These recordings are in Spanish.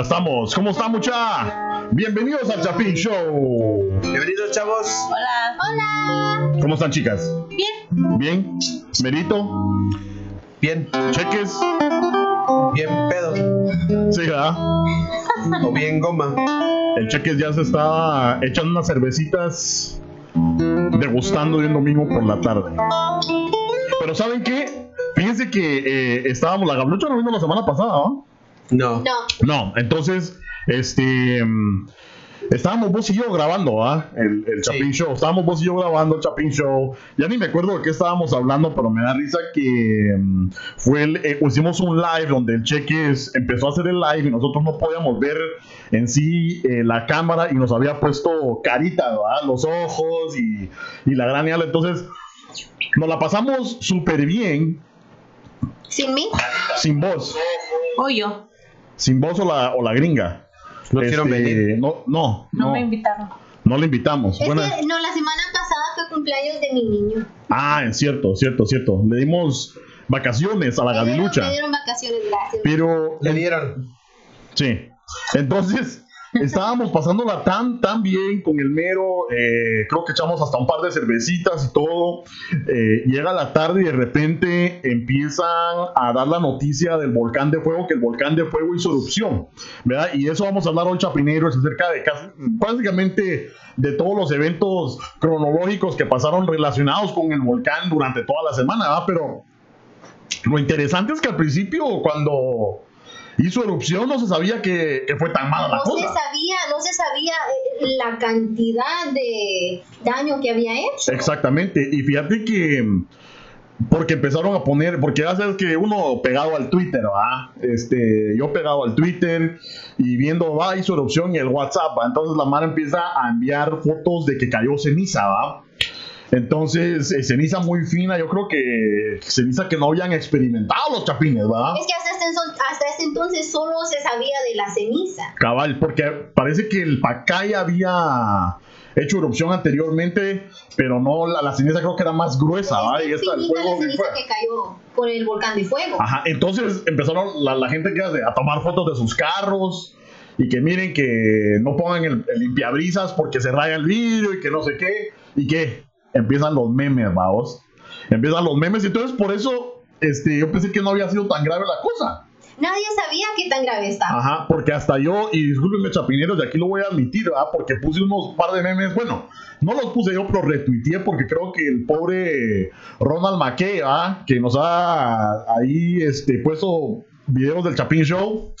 Ya estamos. ¿Cómo está mucha? Bienvenidos al Chapín Show. Bienvenidos, chavos. Hola. Hola. ¿Cómo están, chicas? Bien. ¿Bien? ¿Merito? Bien, ¿Cheques? bien pedo. Sí, ¿verdad? O bien goma. El Cheques ya se está echando unas cervecitas degustando de un domingo por la tarde. Pero ¿saben qué? Fíjense que eh, estábamos, la gablucha no vino la semana pasada, ¿no? No. No. No, entonces, este. mm, Estábamos vos y yo grabando, ¿ah? El, el Sí. Chapin Show. Estábamos vos y yo grabando el Chapin Show. Ya ni me acuerdo de qué estábamos hablando, pero me da risa que mm, fue el, eh, hicimos un live donde el Cheques empezó a hacer el live y nosotros no podíamos ver en sí eh, la cámara y nos había puesto carita, ¿verdad? Los ojos y, y la gran ala. Entonces, nos la pasamos súper bien ¿Sin mí? sin voz. O yo. Sin voz o la, o la gringa. No quieren venir. No, no, No, no, me invitaron. no le invitamos. Es Bueno, que no, la semana pasada fue cumpleaños de mi niño. ah, es cierto, cierto, cierto. Le dimos vacaciones a la gavilucha. me dieron vacaciones, gracias. Pero, Le dieron. sí. Entonces, estábamos pasándola tan, tan bien con el mero. eh, creo que echamos hasta un par de cervecitas y todo. Eh, llega la tarde y de repente empiezan a dar la noticia del volcán de fuego, que el volcán de fuego hizo erupción. ¿Verdad? Y eso vamos a hablar hoy, Chapineros, acerca de casi, básicamente de todos los eventos cronológicos que pasaron relacionados con el volcán durante toda la semana, ¿verdad? Pero lo interesante es que al principio, cuando hizo erupción, no se sabía que, que fue tan mala la No se cosa. sabía, no se sabía eh, la cantidad de daño que había hecho. Exactamente, y fíjate que porque empezaron a poner, porque ya sabes que uno pegado al Twitter, ¿va? Este, yo pegado al Twitter y viendo, va, hizo erupción y el WhatsApp, ¿va? Entonces la Mara empieza a enviar fotos de que cayó ceniza, ¿va? Entonces, eh, ceniza muy fina, yo creo que ceniza que no habían experimentado los chapines, ¿va? Es que hasta este, hasta este entonces solo se sabía de la ceniza. Cabal, porque parece que el Pacay había hecho erupción anteriormente, pero no, la, la ceniza creo que era más gruesa, ¿va? es Y esta, el fuego la ceniza que cayó por el volcán de fuego. Ajá, entonces empezaron la, la gente que hace a tomar fotos de sus carros y que miren que no pongan el, el limpiabrisas porque se raya el vidrio y que no sé qué y que empiezan los memes, vamos. Empiezan los memes y entonces por eso este, yo pensé que no había sido tan grave la cosa. Nadie sabía qué tan grave estaba. Ajá, porque hasta yo, y discúlpenme chapineros, de aquí lo voy a admitir, ¿verdad? Porque puse unos par de memes, bueno, no los puse yo, pero retuiteé porque creo que el pobre Ronald McKay, ¿verdad? Que nos ha ahí este, puesto videos del Chapin Show,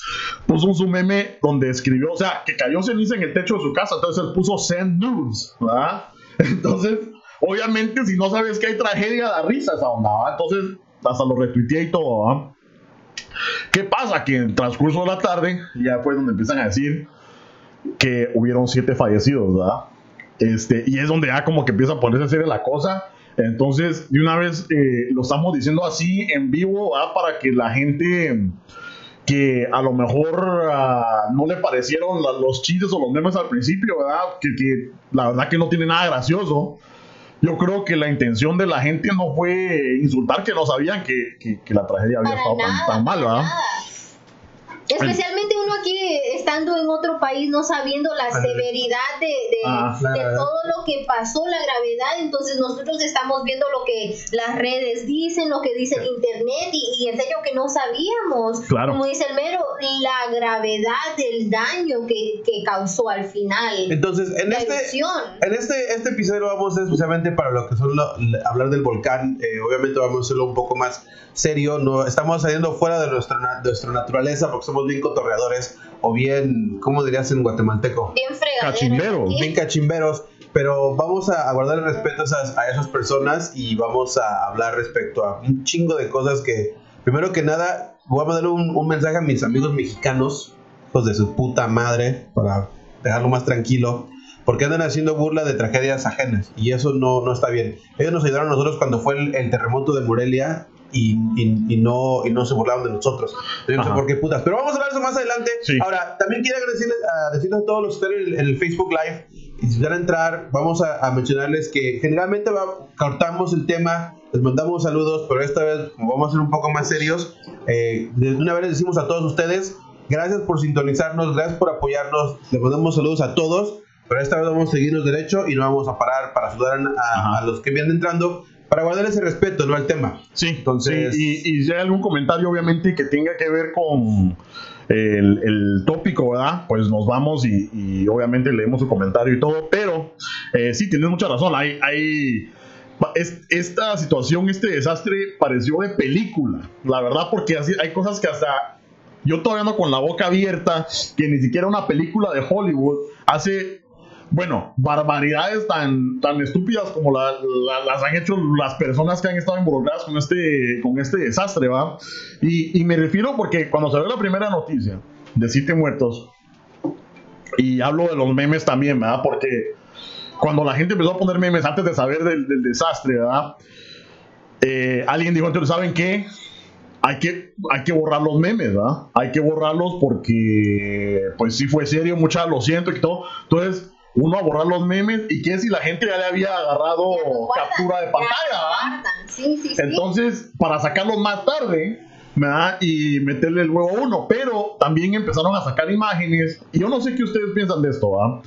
puso un su meme donde escribió, o sea, que cayó ceniza en el techo de su casa, entonces él puso send news, ¿verdad? Entonces, obviamente, si no sabes que hay tragedia, da risa esa onda, ¿verdad? Entonces, hasta lo retuiteé y todo. ¿Qué pasa? Que en el transcurso de la tarde, ya fue donde empiezan a decir que hubieron siete fallecidos. Este, y es donde ya como que empieza a ponerse seria la cosa. Entonces, de una vez eh, lo estamos diciendo así en vivo. Para que la gente que a lo mejor ah, no le parecieron los chistes o los memes al principio, ¿verdad? Que, que la verdad que no tiene nada gracioso. Yo creo que la intención de la gente no fue insultar que no sabían que, que- que la tragedia había Para estado tan- nada, tan, mal, ¿verdad? Especialmente uno aquí estando en otro país, no sabiendo la severidad de, de- Ah, la de gravedad. todo lo que pasó, la gravedad. Entonces nosotros estamos viendo lo que las redes dicen, lo que dice el internet y, y en serio que no sabíamos. Claro. Como dice el mero, la gravedad del daño que, que causó al final. Entonces, en la este, en este, este episodio vamos a especialmente para lo que son lo- hablar del volcán. Eh, obviamente vamos a hacerlo un poco más serio. No, estamos saliendo fuera de nuestra, na- nuestra naturaleza porque somos bien cotorreadores o bien, ¿cómo dirías en guatemalteco? Bien fregadero. Cachimbero. aquí. bien cachimberos, pero vamos a, a guardar el respeto a esas, a esas personas y vamos a hablar respecto a un chingo de cosas que, primero que nada, voy a mandar un, un mensaje a mis amigos mexicanos, hijos de su puta madre, para dejarlo más tranquilo, porque andan haciendo burla de tragedias ajenas y eso no, no está bien. Ellos nos ayudaron a nosotros cuando fue el, el terremoto de Morelia. Y, y- y no, y no se burlaron de nosotros. No sé por qué putas. Pero vamos a hablar eso más adelante. Sí. Ahora, también quiero agradecerles a, decirles a todos los que están en el, en el Facebook Live y si van a entrar, vamos a, a mencionarles que generalmente va- cortamos el tema, les mandamos saludos, pero esta vez, vamos a ser un poco más serios, eh, de una vez les decimos a todos ustedes Gracias por sintonizarnos, gracias por apoyarnos. Le mandamos saludos a todos, pero esta vez vamos a seguirnos derecho y no vamos a parar para ayudar a, a los que vienen entrando para guardar ese respeto, ¿no? Al tema. Sí, entonces. y, y, si hay algún comentario, obviamente, que tenga que ver con el, el tópico, ¿verdad? Pues nos vamos y, y, obviamente leemos su comentario y todo. Pero eh, sí, tienes mucha razón. Hay. hay es, esta situación, este desastre pareció de película, la verdad, porque así, hay cosas que hasta yo todavía ando con la boca abierta, que ni siquiera una película de Hollywood hace bueno, barbaridades tan, tan estúpidas como las han hecho las personas que han estado involucradas con este, con este desastre, ¿va? Y, me refiero porque cuando salió la primera noticia de siete muertos, y hablo de los memes también, ¿verdad? Porque cuando la gente empezó a poner memes antes de saber del, desastre, ¿verdad? Eh, alguien dijo entonces, ¿saben qué? Hay que, hay que borrar los memes, ¿verdad? Hay que borrarlos porque, pues sí fue serio, mucha lo siento y todo. Entonces, uno a borrar los memes y que si la gente ya le había agarrado captura de pantalla, sí, sí, Entonces, para sacarlos más tarde, ¿verdad? y meterle el huevo a uno, pero también empezaron a sacar imágenes, y yo no sé qué ustedes piensan de esto, ¿verdad?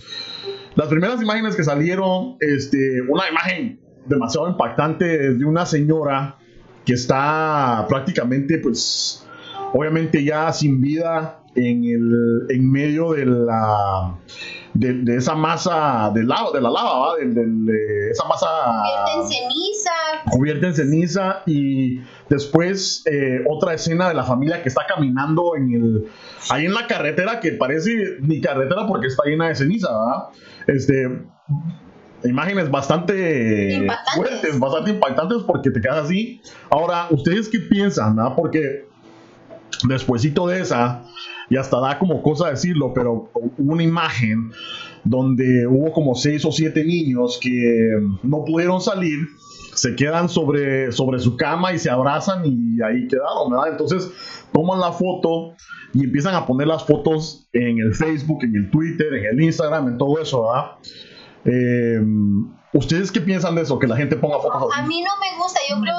Las primeras imágenes que salieron, este, una imagen demasiado impactante de una señora que está prácticamente, pues, obviamente ya sin vida en, el, en medio de la de, esa masa de lava, de la lava, de, esa masa cubierta en ceniza. Cubierta en ceniza y después eh, otra escena de la familia que está caminando en el ahí en la carretera que parece ni carretera porque está llena de ceniza, Este imágenes bastante fuertes, bastante impactantes porque te quedas así. Ahora, ¿ustedes qué piensan? Porque despuésito de esa y hasta da como cosa decirlo, pero una imagen donde hubo como seis o siete niños que no pudieron salir, se quedan sobre, sobre su cama y se abrazan y ahí quedaron, ¿verdad? Entonces toman la foto y empiezan a poner las fotos en el Facebook, en el Twitter, en el Instagram, en todo eso, ¿verdad? Eh, ¿Ustedes qué piensan de eso? Que la gente ponga fotos A mí no me gusta. Yo, creo,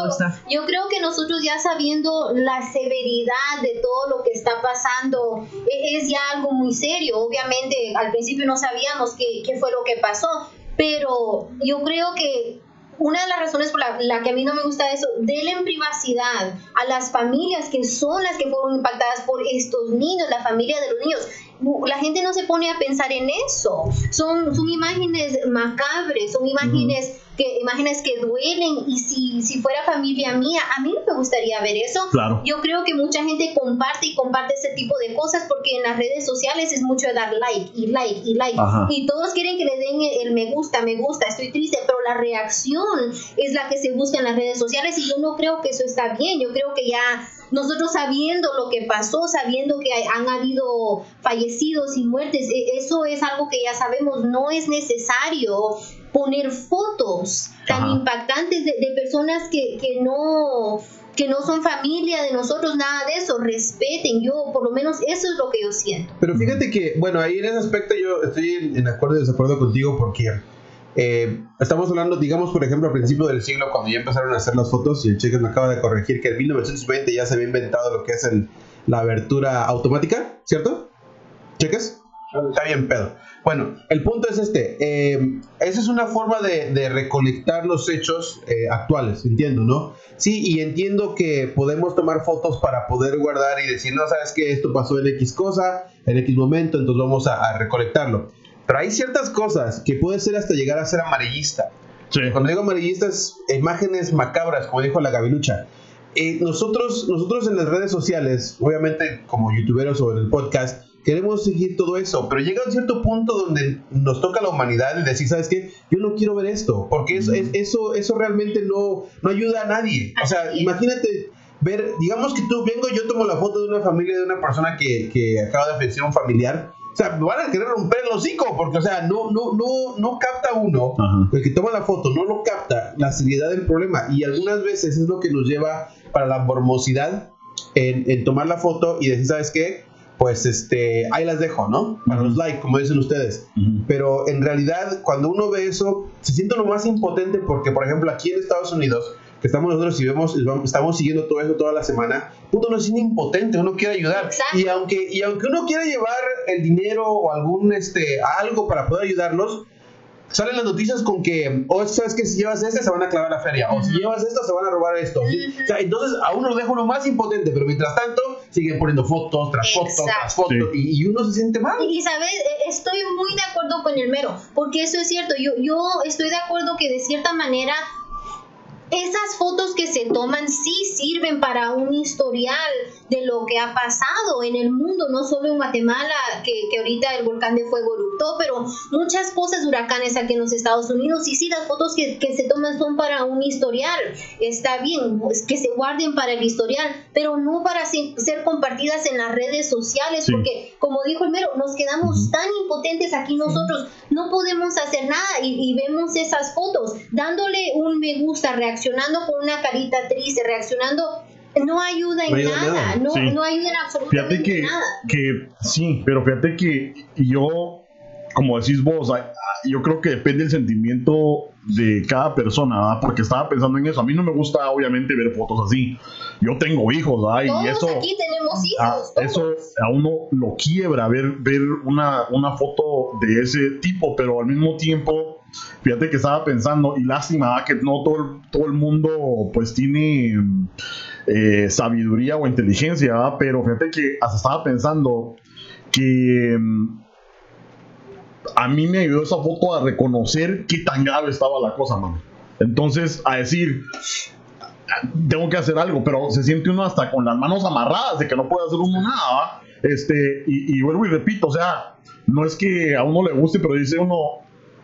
yo creo que nosotros ya sabiendo la severidad de todo lo que está pasando, e, es ya algo muy serio. Obviamente, al principio no sabíamos qué, qué fue lo que pasó, pero yo creo que una de las razones por la, que a mí no me gusta eso, denle privacidad a las familias que son las que fueron impactadas por estos niños, la familia de los niños la gente no se pone a pensar en eso. Son, son imágenes macabres, son imágenes que imágenes que duelen y si, si fuera familia mía, a mí no me gustaría ver eso. Yo creo que mucha gente comparte y comparte ese tipo de cosas porque en las redes sociales es mucho dar like y like y like y todos quieren que le den el, me gusta, me gusta, estoy triste, pero la reacción es la que se busca en las redes sociales y yo no creo que eso está bien. Yo creo que ya nosotros sabiendo lo que pasó, sabiendo que han habido fallecidos y muertes, e, eso es algo que ya sabemos, no es necesario poner fotos tan impactantes de, personas que, que no que no son familia de nosotros, nada de eso, respeten, yo por lo menos eso es lo que yo siento. Pero fíjate que, bueno, ahí en ese aspecto yo estoy en, acuerdo y desacuerdo contigo porque eh, estamos hablando, digamos, por ejemplo, a principio del siglo, cuando ya empezaron a hacer las fotos, y el Cheques me acaba de corregir que en 1920 ya se había inventado lo que es el, la abertura automática, ¿cierto? ¿Cheques? Está bien, pedo. Bueno, el punto es este. Eh, esa es una forma de, de recolectar los hechos eh, actuales, entiendo, ¿no? Sí, y entiendo que podemos tomar fotos para poder guardar y decir, no, sabes que esto pasó en X cosa, en X momento, entonces vamos a, recolectarlo. Pero hay ciertas cosas que puede ser hasta llegar a ser amarillista. Cuando digo amarillistas, imágenes macabras, como dijo la gavilucha. Eh, nosotros, nosotros en las redes sociales, obviamente como youtuberos o en el podcast, queremos seguir todo eso, pero llega un cierto punto donde nos toca la humanidad y decir, ¿sabes qué? Yo no quiero ver esto, porque eso, eso, eso realmente no, no ayuda a nadie. O sea, imagínate ver, digamos que tú vengo, yo tomo la foto de una familia, de una persona que, que acaba de fallecer un familiar. O sea, van a querer romper el hocico, porque, o sea, no, no, no, no capta uno, el que toma la foto, no lo capta la seriedad del problema. Y algunas veces es lo que nos lleva para la mormosidad en, en tomar la foto y decir, ¿sabes qué? pues este, ahí las dejo, ¿no? Para los likes, como dicen ustedes. Pero en realidad, cuando uno ve eso, se siente lo más impotente porque, por ejemplo, aquí en Estados Unidos, que estamos nosotros y vemos, estamos siguiendo todo eso toda la semana, puto, uno es impotente, uno quiere ayudar. Y aunque, y aunque uno quiera llevar el dinero o algún, este, algo para poder ayudarnos, salen las noticias con que, o oh, sabes que si llevas este se van a clavar la feria, o si llevas esto se van a robar esto. O sea, entonces a uno lo deja uno más impotente, pero mientras tanto siguen poniendo fotos tras fotos tras fotos y, uno se siente mal. Y, sabes, e, estoy muy de acuerdo con el mero, porque eso es cierto, yo, yo estoy de acuerdo que de cierta manera esas fotos que se toman sí sirven para un historial de lo que ha pasado en el mundo, no solo en Guatemala, que, que ahorita el volcán de fuego eruptó, pero muchas cosas, huracanes aquí en los Estados Unidos, y sí, las fotos que, que se toman son para un historial, está bien, pues, que se guarden para el historial, pero no para ser compartidas en las redes sociales, porque como dijo el mero, nos quedamos tan impotentes aquí nosotros, no podemos hacer nada y, y vemos esas fotos, dándole un me gusta, reaccionando con una carita triste, reaccionando no ayuda en nada, No, no, ayuda en absolutamente fíjate que, nada. Que sí, pero fíjate que yo, como decís vos, yo creo que depende del sentimiento de cada persona, ¿verdad? porque estaba pensando en eso. A mí no me gusta, obviamente, ver fotos así. Yo tengo hijos, ¿verdad? y eso, aquí tenemos hijos. eso a uno lo quiebra ver, ver una, una foto de ese tipo, pero al mismo tiempo, fíjate que estaba pensando, y lástima que no todo todo el mundo pues tiene eh, sabiduría o inteligencia, pero fíjate que hasta estaba pensando que mm, a mí me ayudó esa foto a reconocer qué tan grave estaba la cosa, mano. Entonces, a decir, tengo que hacer algo, pero se siente uno hasta con las manos amarradas de que no puede hacer uno nada. Este, y, y vuelvo y repito, o sea, no es que a uno le guste, pero dice uno,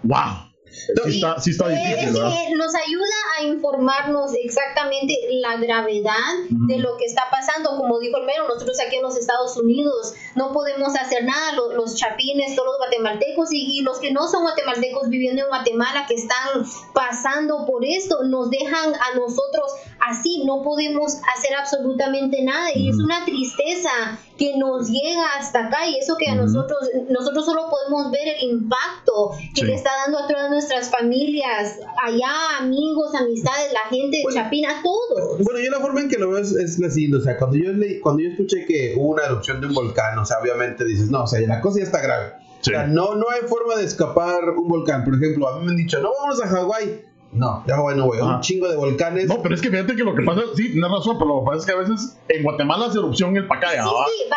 wow, Sí está, difícil, nos ayuda a informarnos exactamente la gravedad de lo que está pasando. Como dijo el mero, nosotros aquí en los Estados Unidos no podemos hacer nada. Los, chapines, todos los guatemaltecos y, y, los que no son guatemaltecos viviendo en Guatemala que están pasando por esto, nos dejan a nosotros así. No podemos hacer absolutamente nada. Y es una tristeza que nos llega hasta acá y eso que a nosotros, nosotros solo podemos ver el impacto que le está dando a todas nuestras familias, allá, amigos, amistades, la gente de Chapina, todos. Bueno, yo la forma en que lo veo es, la siguiente, o sea, cuando yo, cuando yo escuché que hubo una erupción de un volcán, o sea, obviamente dices, no, o sea, la cosa ya está grave. O sea, no, no hay forma de escapar un volcán. Por ejemplo, a mí me han dicho, no, vamos a Hawái. No, ya bueno, güey, un chingo de volcanes. No, pero es que fíjate que lo que pasa, sí, tienes razón, pero lo que pasa es que a veces en Guatemala hace erupción el Pacaya, sí,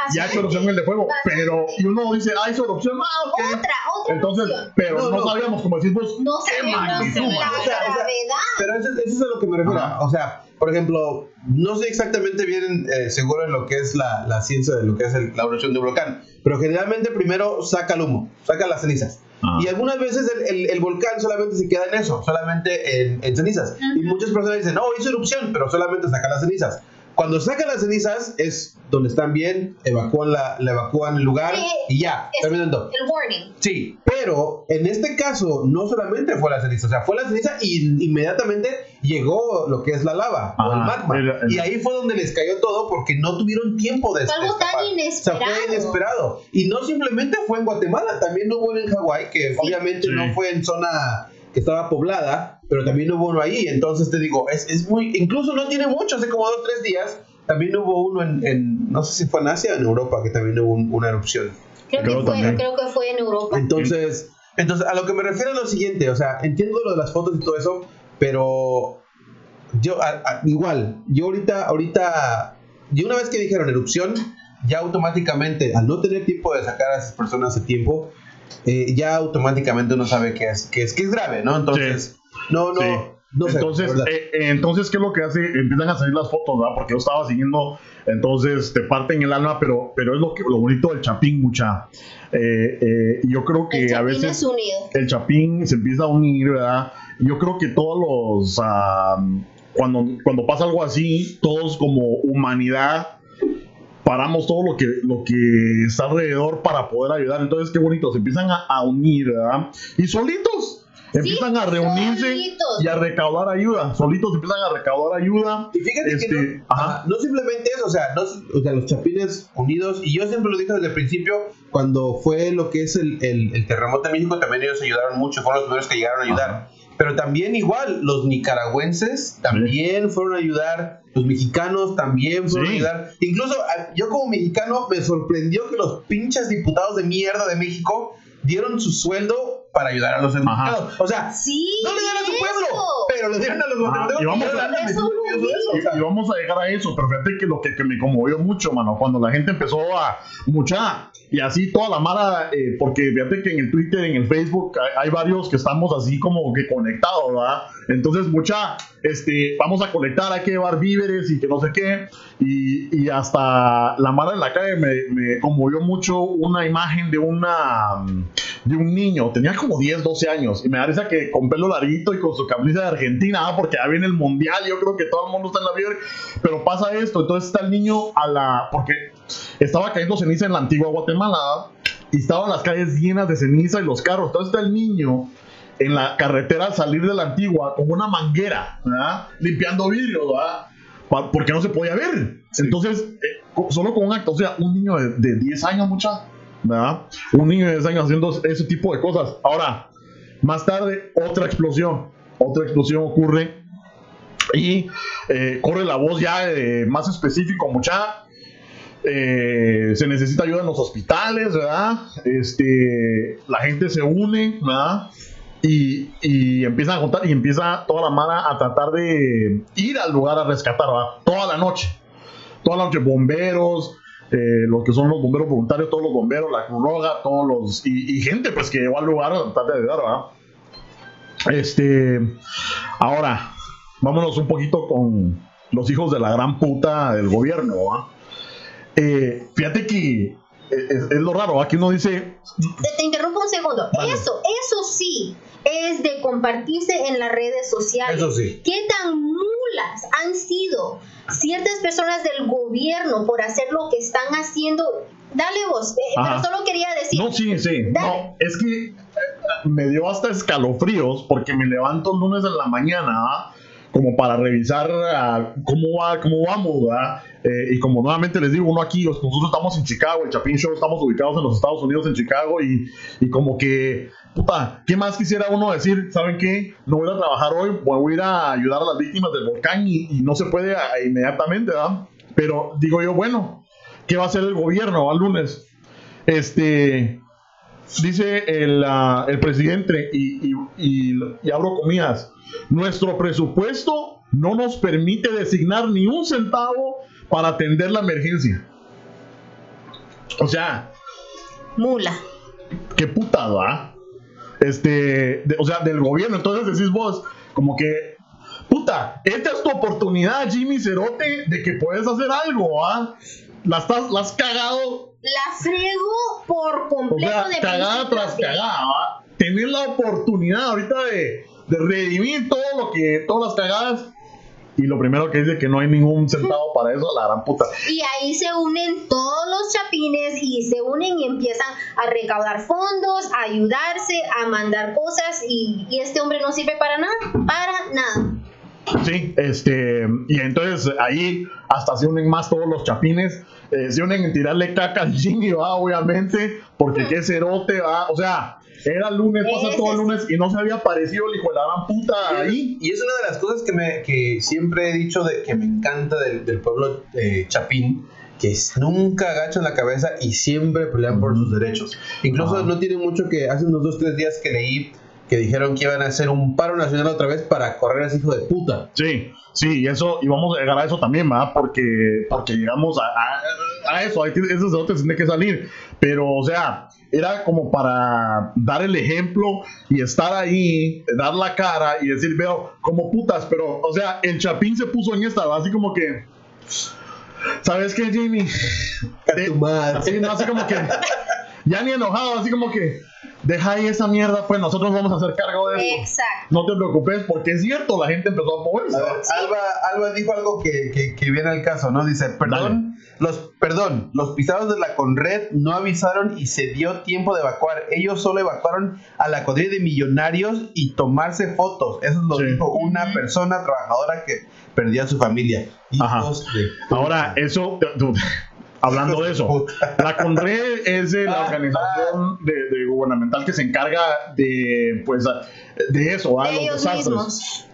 sí, ya hace erupción el de fuego, pero y uno dice, ah, hizo erupción, ah, ok. Otra, otra Entonces, pero no, sabíamos, como decimos, no qué magnitud. La o sea, pero eso, eso, es a lo que me refiero. O sea, por ejemplo, no sé exactamente bien eh, seguro en lo que es la, la ciencia de lo que es la erupción de un volcán, pero generalmente primero saca el humo, saca las cenizas. Ah. Y algunas veces el, el, volcán solamente se queda en eso, solamente en, en cenizas. Y muchas personas dicen, no, hizo erupción, pero solamente saca las cenizas. Cuando sacan las cenizas es donde están bien, evacúan, la, evacúan el lugar y ya, terminando. El warning. Sí, pero en este caso no solamente fue la ceniza, o sea, fue la ceniza y inmediatamente llegó lo que es la lava o el magma. Y ahí fue donde les cayó todo porque no tuvieron tiempo de, fue algo tan inesperado. O sea, fue inesperado. Y no simplemente fue en Guatemala, también hubo en Hawái, que obviamente no fue en zona que estaba poblada, pero también hubo uno ahí. Entonces te digo, es, es muy, incluso no tiene mucho, hace como dos o tres días, también hubo uno en, en, no sé si fue en Asia o en Europa, que también hubo una erupción. Creo, que fue, creo que fue en Europa. Entonces, entonces, a lo que me refiero es lo siguiente, o sea, entiendo lo de las fotos y todo eso, pero yo, igual, yo ahorita, ahorita, y una vez que dijeron erupción, ya automáticamente, al no tener tiempo de sacar a esas personas a tiempo, eh, ya automáticamente uno sabe que es, que es, que es grave, ¿no? Entonces, no, no. No sé, entonces, eh, entonces, ¿qué es lo que hace? Empiezan a salir las fotos, ¿verdad? Porque yo estaba siguiendo, entonces te parten el alma, pero, pero es lo, que, lo bonito del chapín, mucha. Eh, eh, yo creo que a veces el chapín se empieza a unir, ¿verdad? Yo creo que todos los... Ah, cuando, cuando pasa algo así, todos como humanidad paramos todo lo que, lo que está alrededor para poder ayudar. Entonces, qué bonito, se empiezan a, unir, ¿verdad? Y solitos. Empiezan a reunirse y a recaudar ayuda. Solitos empiezan a recaudar ayuda. Y fíjate que este, no, simplemente eso, o sea, o sea, los chapines unidos, y yo siempre lo dije desde el principio, cuando fue lo que es el, el, terremoto en México, también ellos ayudaron mucho, fueron los primeros que llegaron a ayudar. Pero también igual, los nicaragüenses también fueron a ayudar, los mexicanos también fueron a ayudar. Incluso yo como mexicano me sorprendió que los pinches diputados de mierda de México dieron su sueldo para ayudar a los enmascarados. O sea, sí, no le dieron a su pueblo, pero le dieron a los guatemaltecos. Y, vamos a, y, vamos a llegar a eso, pero fíjate que lo que, que, me conmovió mucho, mano, cuando la gente empezó a mucha y así toda la mara, eh, porque fíjate que en el Twitter, en el Facebook, hay, varios que estamos así como que conectados, ¿verdad? Entonces, mucha, este, vamos a conectar, hay que llevar víveres y que no sé qué. Y, y hasta la mara en la calle me, me, conmovió mucho una imagen de una de un niño, tenía como 10, 12 años, y me da risa que con pelo larguito y con su camisa de Argentina, ¿ah? porque ya viene el mundial, yo creo que todo el mundo está en la vida, pero pasa esto, entonces está el niño a la, porque estaba cayendo ceniza en la antigua Guatemala, y estaban las calles llenas de ceniza y los carros, entonces está el niño en la carretera al salir de la antigua con una manguera, limpiando vidrios, porque no se podía ver. Entonces, eh, solo con un acto, o sea, un niño de, de 10 años, mucha un niño de 10 años haciendo ese tipo de cosas. Ahora, más tarde, otra explosión. Otra explosión ocurre y eh, corre la voz ya más específico, mucha. Eh, se necesita ayuda en los hospitales, ¿verdad? Este, la gente se une, ¿verdad? Y, y empiezan a contar y empieza toda la mano a tratar de ir al lugar a rescatar, ¿verdad? Toda la noche. Toda la noche, bomberos, eh, los que son los bomberos voluntarios, todos los bomberos, la Cruz Roja, todos los. Y, gente pues que llegó al lugar a tratar de ayudar, ¿verdad? Este. Ahora, vámonos un poquito con los hijos de la gran puta del gobierno, ¿verdad? Eh, fíjate que es, lo raro, aquí uno dice... Te, interrumpo un segundo. Eso, eso sí, es de compartirse en las redes sociales. Eso sí. ¿Qué tan mulas han sido ciertas personas del gobierno por hacer lo que están haciendo? Dale vos, eh, pero solo quería decir. No, sí, sí. No, es que eh, me dio hasta escalofríos porque me levanto el lunes en la mañana como para revisar ah, cómo va, cómo vamos, ¿verdad? Eh, y como nuevamente les digo, uno aquí, nosotros estamos en Chicago, el Chapin Show estamos ubicados en los Estados Unidos, en Chicago, y, y como que, puta, ¿qué más quisiera uno decir? ¿Saben qué? No voy a trabajar hoy, voy a ir a ayudar a las víctimas del volcán y, y no se puede ah, inmediatamente, ¿verdad? Pero digo yo, bueno, ¿qué va a hacer el gobierno al lunes? Este, dice el, uh, el presidente, y, y, y, abro comillas, nuestro presupuesto no nos permite designar ni un centavo para atender la emergencia. O sea, mula. Qué putada. Este, o sea, del gobierno. Entonces decís vos, como que, puta, esta es tu oportunidad, Jimmy Cerote, de que puedes hacer algo, ¿ah? La, estás, la has cagado. La frego por completo o sea, cagada tras cagada, Tener la oportunidad ahorita de, de redimir todo lo que, todas las cagadas y lo primero que dice que no hay ningún centavo para eso, la gran puta. Y ahí se unen todos los chapines y se unen y empiezan a recaudar fondos, a ayudarse, a mandar cosas y, y este hombre no sirve para nada, para nada. Sí, este, y entonces ahí hasta se unen más todos los chapines, eh, se unen en tirarle caca al Jimmy, va, obviamente, porque qué cerote, va, o sea, era lunes, pasa todo el lunes y no se había aparecido el hijo de la gran puta ahí. Y es una de las cosas que, me, que siempre he dicho de, que me encanta del, del pueblo eh, chapín que nunca agachan la cabeza y siempre pelean por sus derechos. Incluso no tiene mucho que, hace unos dos, tres días que leí que dijeron que iban a hacer un paro nacional otra vez para correr a ese hijo de puta. Sí, sí, y eso, y vamos a llegar a eso también, ¿verdad? Porque, porque llegamos a, a, eso, esos otros tienen que salir. Pero, o sea, era como para dar el ejemplo y estar ahí, dar la cara y decir, veo, como putas, pero, o sea, el Chapín se puso en esta, así como que. ¿Sabes qué, Jimmy? Sí, no, así como que. Ya ni enojado, así como que deja ahí esa mierda, pues nosotros vamos a hacer cargo de eso. Exacto. No te preocupes, porque es cierto, la gente empezó a moverse. Alba, Alba, dijo algo que, que, viene al caso, ¿no? Dice, perdón, los, perdón, los pisados de la Conred no avisaron y se dio tiempo de evacuar. Ellos solo evacuaron a la cuadrilla de millonarios y tomarse fotos. Eso lo dijo una persona trabajadora que perdía a su familia. Ahora, eso hablando de eso. La CONRE es la ah, organización de, gubernamental que se encarga de, pues, de eso, ¿va? los desastres.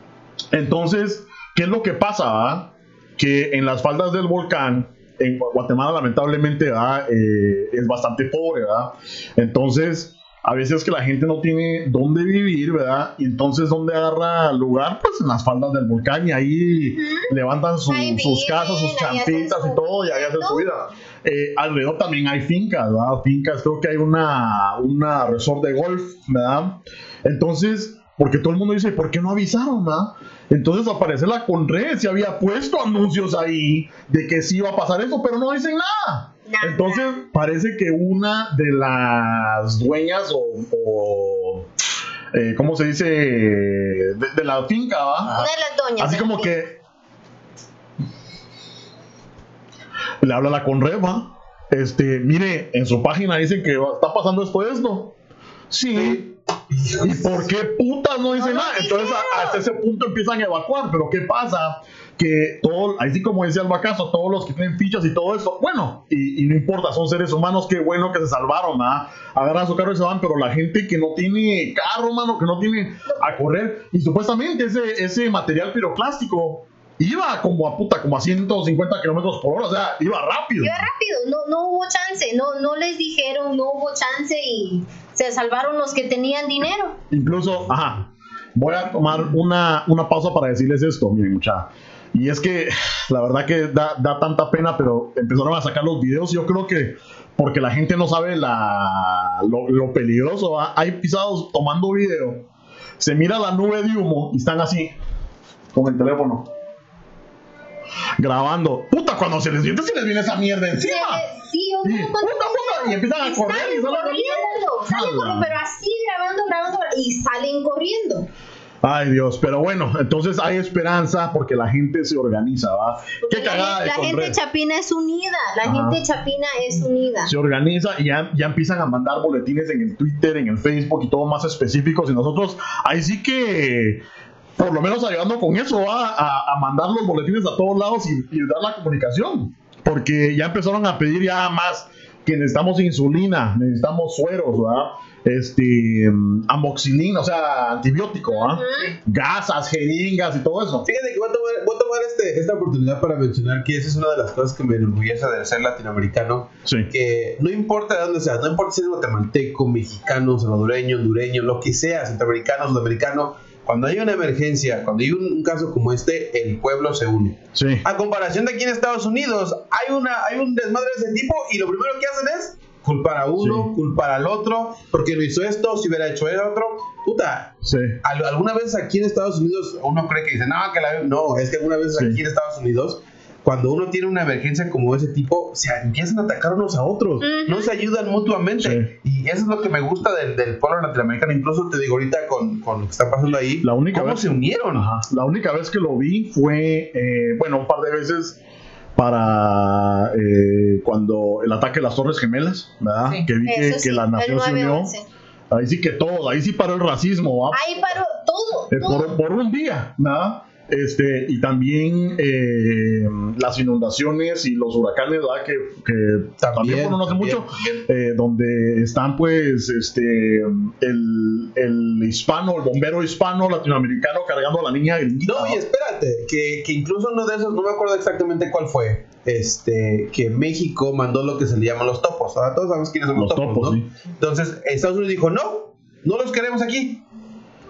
Entonces, ¿qué es lo que pasa? Que en las faldas del volcán, en Guatemala lamentablemente eh, es bastante pobre, ¿verdad? Entonces, a veces que la gente no tiene dónde vivir, ¿verdad? Y entonces, ¿dónde agarra lugar? Pues en las faldas del volcán y ahí levantan sus casas, sus champitas y todo, y ahí hacen su vida. Eh, alrededor también hay fincas, ¿verdad? Fincas, creo que hay una, una resort de golf, ¿verdad? Entonces, porque todo el mundo dice, ¿por qué no avisaron, verdad? Entonces aparece la Conred, se había puesto anuncios ahí de que sí iba a pasar eso, pero no dicen nada. Entonces parece que una de las dueñas o, eh, ¿cómo se dice? De, la finca, ¿va? Una de las doñas. Así como que le habla a la Conreva. Este, mire, en su página dicen que está pasando esto, esto. Sí. ¿Y por qué putas no dicen nada? Entonces hasta ese punto empiezan a evacuar. Pero ¿qué pasa? Que todo, así como decía el vacazo, todos los que tienen fichas y todo eso, bueno, y, no importa, son seres humanos, qué bueno que se salvaron, ¿ah? Agarran su carro y se van, pero la gente que no tiene carro, mano, que no tiene a correr, y supuestamente ese, ese material piroclástico iba como a puta, como a 150 kilómetros por hora, o sea, iba rápido. Iba rápido, no, no hubo chance, no, no les dijeron, no hubo chance y se salvaron los que tenían dinero. Incluso, ajá, voy a tomar una, una pausa para decirles esto, miren, mucha. Y es que la verdad que da, da, tanta pena, pero empezaron a sacar los videos. Yo creo que porque la gente no sabe la, lo, lo peligroso. Hay pisados tomando video, se mira la nube de humo y están así, con el teléfono grabando. Puta, cuando se les siente, se les viene esa mierda encima. Sí, sí, puta, puta, y empiezan a correr y salen corriendo. Salen pero así grabando, grabando, y salen corriendo. Ay Dios, pero bueno, entonces hay esperanza porque la gente se organiza, ¿va? Qué cagada. La, gente chapina es unida, la gente chapina es unida. Se organiza y ya, ya empiezan a mandar boletines en el Twitter, en el Facebook y todo más específicos y nosotros ahí sí que por lo menos ayudando con eso a, a, mandar los boletines a todos lados y, dar la comunicación. Porque ya empezaron a pedir ya más que necesitamos insulina, necesitamos sueros, ¿verdad? Este, amoxilina, o sea, antibiótico, ¿ah? Gasas, jeringas y todo eso. Fíjate que voy a tomar, este, esta oportunidad para mencionar que esa es una de las cosas que me enorgullece de ser latinoamericano. Que no importa de dónde seas, no importa si eres guatemalteco, mexicano, salvadoreño, hondureño, lo que sea, centroamericano, sudamericano, cuando hay una emergencia, cuando hay un, caso como este, el pueblo se une. A comparación de aquí en Estados Unidos, hay, una, hay un desmadre de ese tipo y lo primero que hacen es culpar a uno, culpar al otro, porque no hizo esto, si hubiera hecho el otro. Puta, alguna vez aquí en Estados Unidos uno cree que dice, no, que la... No, es que alguna vez aquí en Estados Unidos cuando uno tiene una emergencia como ese tipo, se empiezan a atacar unos a otros, no se ayudan mutuamente. Y eso es lo que me gusta del, del pueblo latinoamericano. Incluso te digo ahorita con, con, lo que está pasando ahí, la única cómo vez, se unieron. La única vez que lo vi fue, eh, bueno, un par de veces para eh, cuando el ataque de las Torres Gemelas, ¿verdad? Que vi que, la nación se unió. Ahí sí que todo, ahí sí paró el racismo. Ahí paró todo. Eh, por, por, un día, ¿verdad? Este, y también eh, las inundaciones y los huracanes, ¿verdad? Que, que también, no hace mucho, eh, donde están pues este el, el, hispano, el bombero hispano latinoamericano cargando a la niña No, y espérate, que, que, incluso uno de esos, no me acuerdo exactamente cuál fue, este, que México mandó lo que se le llaman los topos. Ahora todos sabemos quiénes son los, topos, ¿no? Entonces, Estados Unidos dijo, no, no los queremos aquí.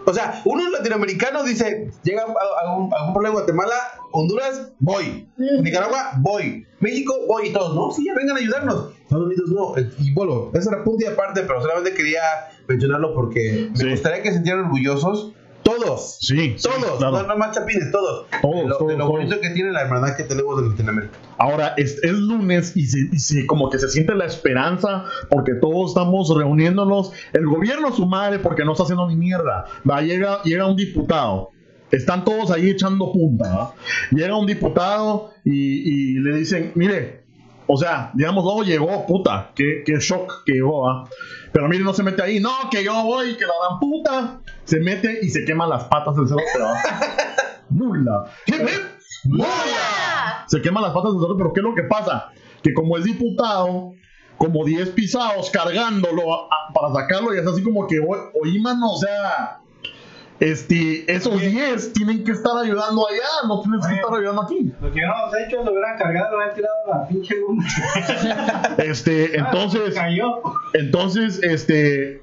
O sea, uno latinoamericano dice, llega algún, algún problema en Guatemala, Honduras, voy. Nicaragua, voy. México, voy y todos, ¿no? Sí, ya vengan a ayudarnos. Estados Unidos no. Y bueno, esa era punto y aparte, pero solamente quería mencionarlo porque me gustaría que se sintieran orgullosos todos. Sí. Todos. No, no más chapines, todos. Todos. De lo, bonito que tiene la hermandad que tenemos en Latinoamérica. Ahora, es, es lunes y, se, como que se siente la esperanza porque todos estamos reuniéndonos. El gobierno su madre porque no está haciendo ni mierda. Va, llega, llega un diputado. Están todos ahí echando punta. Llega un diputado y, y le dicen, mire, o sea, digamos, no llegó, puta, qué, qué shock que llegó, ¿ah? Pero mire, no se mete ahí, no, que yo voy, que la dan puta. Se mete y se quema las patas del cerote, ¿ah? Nula. ¡Nula! se quema las patas de nosotros, pero ¿qué es lo que pasa? Que como es diputado, como 10 pisados cargándolo para sacarlo, y es así como que, oí, mano, o sea, este, esos 10 tienen que estar ayudando allá, no tienen que estar ayudando aquí. Lo que no hemos hecho es lo hubieran cargado, lo hubieran tirado la pinche luna. este, entonces, Cayó. entonces, este,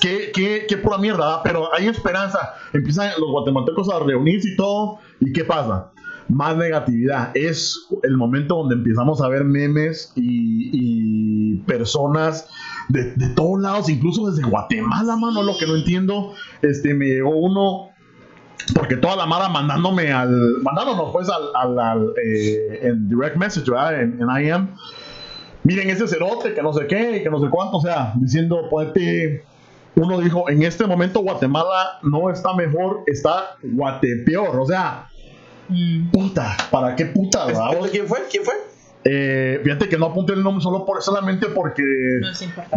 qué, qué, qué pura mierda, pero hay esperanza. Empiezan los guatemaltecos a reunirse y todo, ¿y qué pasa? Más negatividad. Es el momento donde empezamos a ver memes y, y personas de, de, todos lados, incluso desde Guatemala, mano, lo que no entiendo. Este, me llegó uno. Porque toda la mara mandándome al. Mandándonos pues al. al, eh, en direct message, ¿verdad? En, en IM. Miren ese cerote, que no sé qué, que no sé cuánto. O sea, diciendo, ponete uno dijo, en este momento Guatemala no está mejor, está Guatepeor. O sea, puta, ¿para qué puta? ¿Quién fue? ¿Quién fue? Eh, fíjate que no apunté el nombre solo por, solamente porque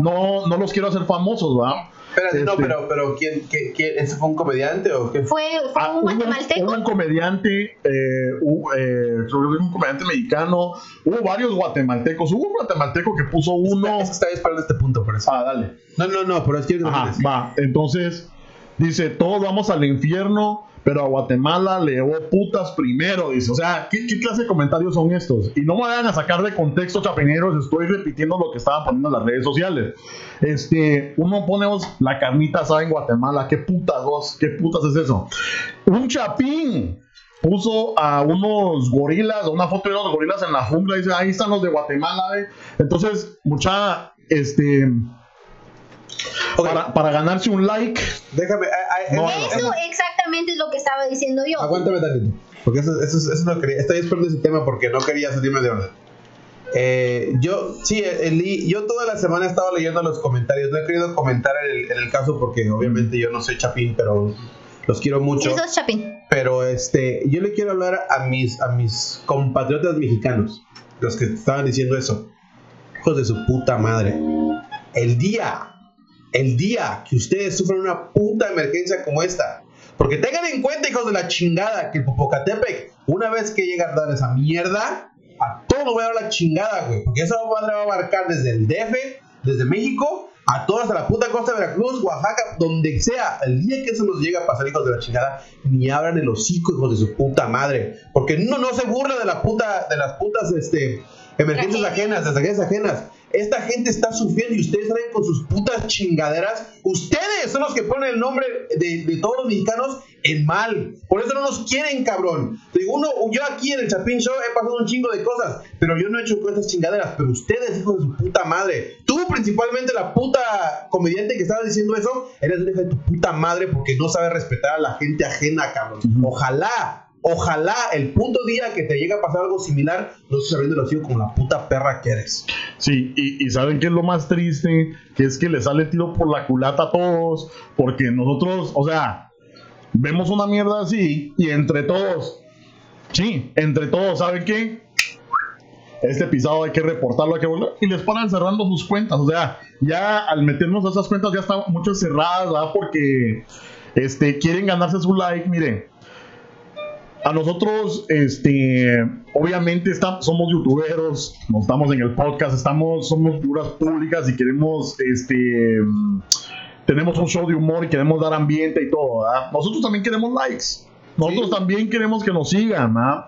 no, no los quiero hacer famosos, ¿verdad? Espérate, este, no, pero, pero ¿quién, quién, quién, ¿ese fue un comediante o qué? ¿Fue, fue ah, un guatemalteco? Hubo un comediante, eh, eh, un comediante mexicano, hubo varios guatemaltecos, hubo un guatemalteco que puso uno... Es que estaba esperando este punto, por eso. Ah, dale. No, no, no, pero es que... Ajá, va, entonces, dice, todos vamos al infierno pero a Guatemala le llevó putas primero, dice. O sea, ¿qué, ¿qué, clase de comentarios son estos? Y no me vayan a sacar de contexto, chapineros, estoy repitiendo lo que estaban poniendo en las redes sociales. Este, uno ponemos la carnita asada en Guatemala, ¿qué putas vos? ¿Qué putas es eso? Un chapín puso a unos gorilas, una foto de unos gorilas en la jungla, dice, ahí están los de Guatemala, ¿eh? Entonces, mucha, este Okay. Para, para, ganarse un like. Déjame. I, I, no, eso no. exactamente es lo que estaba diciendo yo. Aguántame tantito. Porque eso, eso, eso no quería. Estoy esperando ese tema porque no quería salirme de orden. Eh, yo, sí, el, yo toda la semana he estado leyendo los comentarios. No he querido comentar en el, en el caso porque obviamente yo no soy chapín, pero los quiero mucho. Sí, sos chapín. Pero este, yo le quiero hablar a mis, a mis compatriotas mexicanos, los que estaban diciendo eso. Hijos de su puta madre. El día el día que ustedes sufren una puta emergencia como esta. Porque tengan en cuenta, hijos de la chingada, que el Popocatépetl, una vez que llega a dar esa mierda, a todo lo voy a dar la chingada, güey. Porque esa madre va a abarcar desde el DF, desde México, a todas a la puta costa de Veracruz, Oaxaca, donde sea. El día que eso nos llega a pasar, hijos de la chingada, ni abran el hocico, hijos de su puta madre. Porque no, no se burla de la puta, de las putas, este, emergencias ajenas, de emergencias ajenas. Esta gente está sufriendo y ustedes salen con sus putas chingaderas. Ustedes son los que ponen el nombre de, de todos los mexicanos en mal. Por eso no nos quieren, cabrón. Digo, uno, yo aquí en el Chapín Show he pasado un chingo de cosas, pero yo no he hecho estas chingaderas. Pero ustedes, hijos de su puta madre, tú principalmente la puta comediante que estaba diciendo eso, eres un hijo de tu puta madre porque no sabes respetar a la gente ajena, cabrón. Ojalá Ojalá el punto día que te llegue a pasar algo similar, no estés abriendo hocico como la puta perra que eres. Sí, y, y, ¿saben qué es lo más triste? Que es que le sale tiro por la culata a todos, porque nosotros, o sea, vemos una mierda así y entre todos, sí, entre todos, ¿saben qué? Este pisado hay que reportarlo, hay que volver. Y les paran cerrando sus cuentas. O sea, ya al meternos a esas cuentas ya están muchas cerradas, ¿verdad? Porque este, quieren ganarse su like. Miren, a nosotros, este, obviamente estamos, somos youtuberos, no estamos en el podcast, estamos, somos figuras públicas y queremos, este, tenemos un show de humor y queremos dar ambiente y todo, ¿verdad? Nosotros también queremos likes. Nosotros ¿Sí? también queremos que nos sigan, ¿verdad?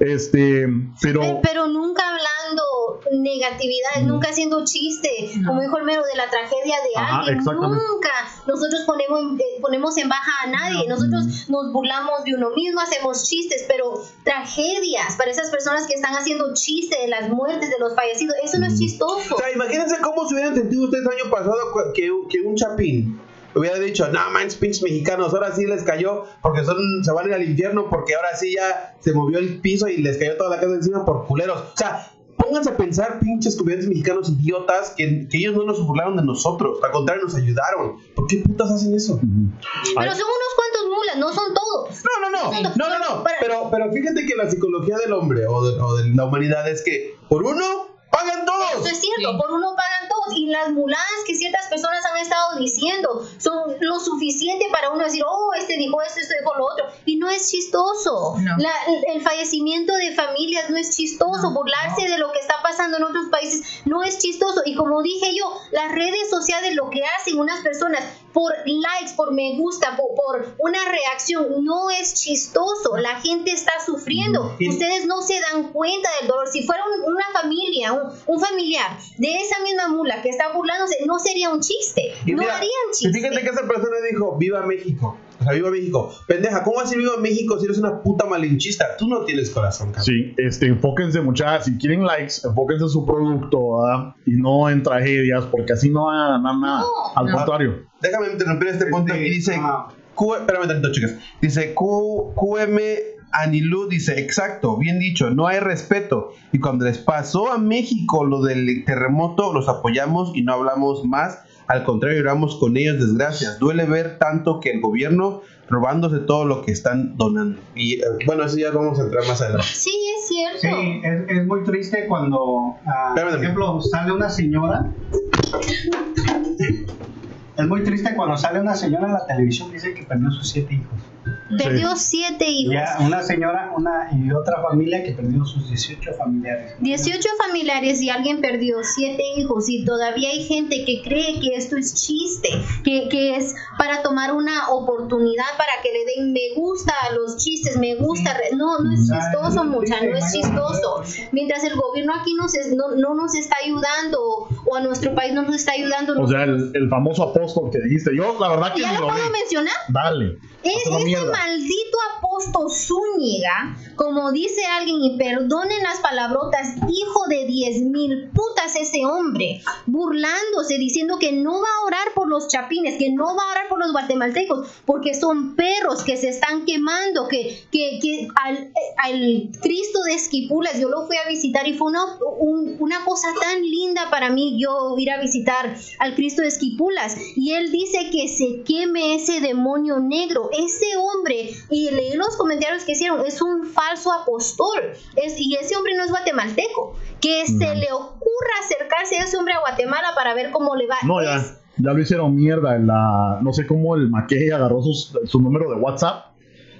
Este, pero... pero... pero nunca hablando negatividad, mm. nunca haciendo chiste, no. como dijo el mero de la tragedia de Ajá, alguien, nunca nosotros ponemos, eh, ponemos en baja a nadie, no. nosotros mm. nos burlamos de uno mismo, hacemos chistes, pero tragedias para esas personas que están haciendo chiste de las muertes de los fallecidos, eso no es chistoso. O sea, imagínense cómo se hubieran sentido ustedes el año pasado que, que un chapín hubiera dicho, no manches, pinches mexicanos, ahora sí les cayó porque son, se van a ir al infierno porque ahora sí ya se movió el piso y les cayó toda la casa encima por culeros. O sea, pónganse a pensar, pinches comediantes mexicanos idiotas, que, que, ellos no nos burlaron de nosotros, al contrario, nos ayudaron. ¿Por qué putas hacen eso? Uh -huh. Pero son unos cuantos mulas, no son todos. No, no, no, no, no, no, no. Pero, pero fíjate que la psicología del hombre o de, o de la humanidad es que por uno pagan todos. Eso es cierto, sí. por uno pagan todos y las muladas que ciertas personas han estado diciendo son lo suficiente para uno decir, oh, este dijo esto, este dijo lo otro. Y no es chistoso. el fallecimiento de familias no es chistoso. Burlarse de lo que está pasando en otros países no es chistoso. Y como dije yo, las redes sociales lo que hacen unas personas por likes, por me gusta, por, una reacción, no es chistoso. La gente está sufriendo. Ustedes no se dan cuenta del dolor. Si fuera una familia, un, familiar de esa misma mula que está burlándose, no sería un chiste. no harían chiste. Fíjate que esa persona dijo, viva México. O sea, viva México. Pendeja, ¿cómo así viva México si eres una puta malinchista? Tú no tienes corazón, cabrón. Sí, este, enfóquense muchachos, si quieren likes, enfóquense en su producto, Y no en tragedias, porque así no van a ganar nada. Al contrario. Déjame interrumpir este punto. Aquí dice, Q, espérame tantito, chicas. Dice Q, QM Anilú dice, exacto, bien dicho, no hay respeto. Y cuando les pasó a México lo del terremoto, los apoyamos y no hablamos más al contrario, oramos con ellos desgracias. Duele ver tanto que el gobierno robándose todo lo que están donando. Y eh, bueno, eso ya vamos a entrar más adelante. Sí, es cierto. Sí, es, muy triste cuando, ah, por ejemplo, sale una señora. es muy triste cuando sale una señora en la televisión y dice que perdió sus siete hijos. Perdió siete hijos. una señora una y otra familia que perdió sus 18 familiares. 18 familiares y alguien perdió siete hijos y todavía hay gente que cree que esto es chiste, que, que es para tomar una oportunidad para que le den me gusta a los chistes, me gusta. No, no es chistoso, mucha, no es chistoso. Mientras el gobierno aquí nos no, no, nos está ayudando o a nuestro país no nos está ayudando. O sea, el, famoso apóstol que dijiste, yo la verdad que... ¿Ya lo puedo mencionar? Dale. Es ese maldito apóstol Zúñiga, como dice alguien, y perdonen las palabrotas, hijo de diez mil putas ese hombre, burlándose, diciendo que no va a orar por los chapines, que no va a orar por los guatemaltecos, porque son perros que se están quemando, que, que, al, Cristo de Esquipulas, yo lo fui a visitar y fue una, una cosa tan linda para mí yo ir a visitar al Cristo de Esquipulas. Y él dice que se queme ese demonio negro ese hombre, y leí los comentarios que hicieron, es un falso apóstol, es, y ese hombre no es guatemalteco, que se le ocurra acercarse a ese hombre a Guatemala para ver cómo le va. No, ya, ya lo hicieron mierda en la, no sé cómo el Maquej agarró su número de WhatsApp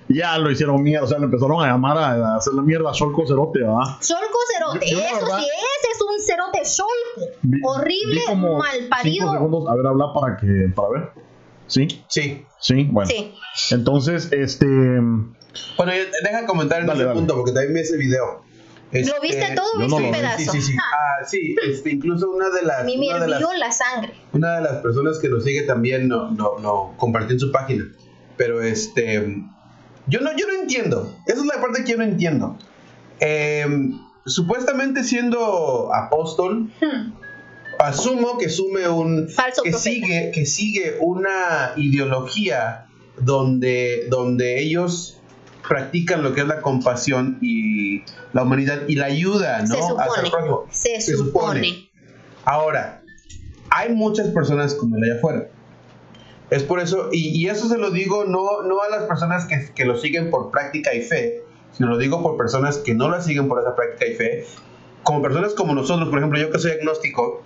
ya lo hicieron mierda, o sea, le empezaron a llamar a, hacer la mierda a Solco Cerote, ¿verdad? Solco Cerote, eso sí, ese es un Cerote Solco, horrible, mal parido. segundos, a ver, habla para que, para ver. ¿Sí? Sí. Sí, bueno. Sí. Entonces, este. Bueno, deja comentar en ese punto, porque también vi ese video. ¿Lo este, viste todo o viste un pedazo? Sí, sí, sí. Ah, sí, este, incluso una de las. Mi una de las, la sangre. Una de las personas que nos sigue también no, no, no compartió en su página. Pero este. Yo no, yo no entiendo. Esa es la parte que yo no entiendo. Em, supuestamente siendo apóstol, hmm asumo que sume un que sigue que sigue una ideología donde donde ellos practican lo que es la compasión y la humanidad y la ayuda, ¿no? Se supone. Se, supone. Ahora, hay muchas personas como el allá afuera. Es por eso, y, eso se lo digo no, no a las personas que, que, lo siguen por práctica y fe, sino lo digo por personas que no la siguen por esa práctica y fe, como personas como nosotros, por ejemplo, yo que soy agnóstico,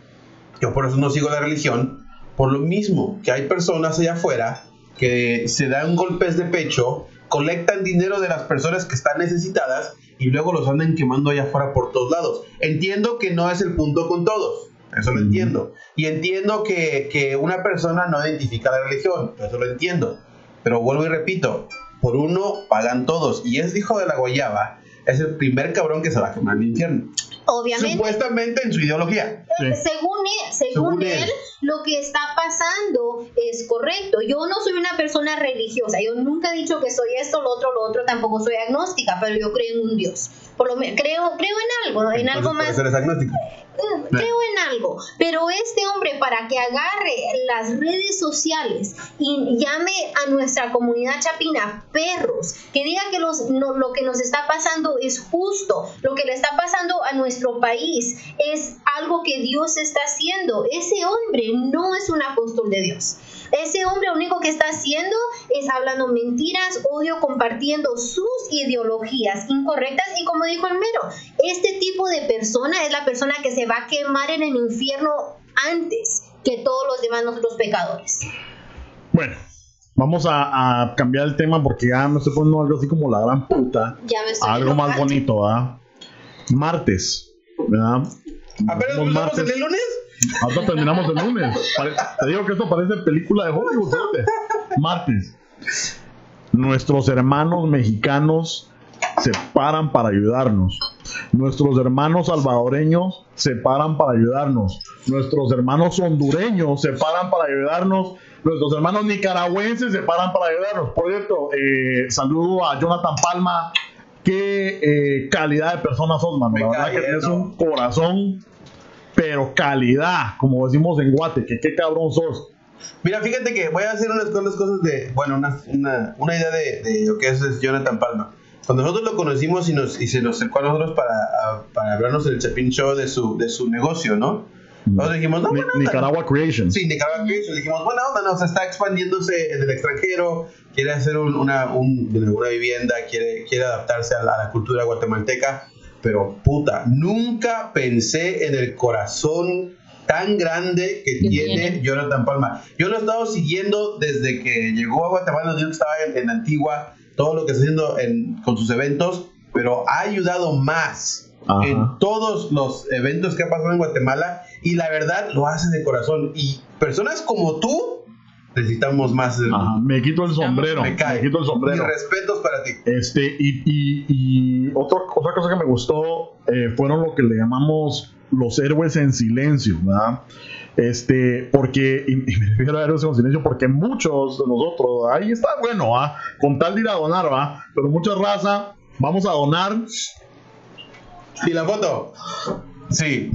yo por eso no sigo la religión, por lo mismo que hay personas allá afuera que se dan golpes de pecho, colectan dinero de las personas que están necesitadas y luego los andan quemando allá afuera por todos lados. Entiendo que no es el punto con todos, eso lo entiendo. Y entiendo que, que una persona no identifica la religión, eso lo entiendo. Pero vuelvo y repito, por uno pagan todos. Y es hijo de la guayaba, es el primer cabrón que se va a quemar en el infierno. Obviamente. Supuestamente en su ideología. Eh, según él, según, él, lo que está pasando es correcto. Yo no soy una persona religiosa. Yo nunca he dicho que soy esto, lo otro, lo otro. Tampoco soy agnóstica, pero yo creo en un Dios. Por lo menos creo, creo en algo, en algo más. Eres agnóstica. Creo en algo, pero este hombre para que agarre las redes sociales y llame a nuestra comunidad chapina perros, que diga que lo que nos está pasando es justo, lo que le está pasando a nuestro país es algo que Dios está haciendo. Ese hombre no es un apóstol de Dios. Ese hombre lo único que está haciendo es hablando mentiras, odio, compartiendo sus ideologías incorrectas y como dijo el mero, este tipo de persona es la persona que se va a quemar en el infierno antes que todos los demás nosotros pecadores. Bueno, vamos a, cambiar el tema porque ya me estoy poniendo algo así como la gran puta. Ya me estoy Algo más bonito, ¿verdad? Martes, ¿verdad? ¿Apenas empezamos el lunes? Ahora terminamos el lunes. Te digo que esto parece película de Hollywood. Martes. Nuestros hermanos mexicanos se paran para ayudarnos. Nuestros hermanos salvadoreños se paran para ayudarnos. Nuestros hermanos hondureños se paran para ayudarnos. Nuestros hermanos nicaragüenses se paran para ayudarnos. Por cierto, eh, saludo a Jonathan Palma. Qué eh, calidad de persona sos, mano. La verdad que tienes un corazón, pero calidad, como decimos en Guate, que qué cabrón sos. Mira, fíjate que voy a hacer unas cosas de, bueno, una, una, idea de, de, lo que es Jonathan Palma. Cuando nosotros lo conocimos y, nos, y se nos acercó a nosotros para, para hablarnos en el Chapin Show de su, de su negocio, ¿no? Nosotros dijimos, no, bueno, Nicaragua Creation. Sí, Nicaragua Creation. Dijimos, bueno, onda, no, se está expandiéndose en el extranjero, quiere hacer una, un, una vivienda, quiere, quiere adaptarse a la, cultura guatemalteca. Pero puta, nunca pensé en el corazón tan grande que tiene Jonathan Palma. Yo lo he estado siguiendo desde que llegó a Guatemala, yo estaba en, en Antigua, todo lo que está haciendo con sus eventos, pero ha ayudado más en todos los eventos que ha pasado en Guatemala y la verdad lo hace de corazón. Y personas como tú necesitamos más. Me quito el sombrero. Me, quito el sombrero. Mis respetos para ti. Este, y, y, otra, otra cosa que me gustó eh, fueron lo que le llamamos los héroes en silencio, ¿verdad? Este, porque, y, me refiero a héroes en silencio, porque muchos de nosotros, ahí está bueno, ¿ah? Con tal de ir a donar, ¿va? Pero mucha raza, vamos a donar. ¿Y la foto? Sí.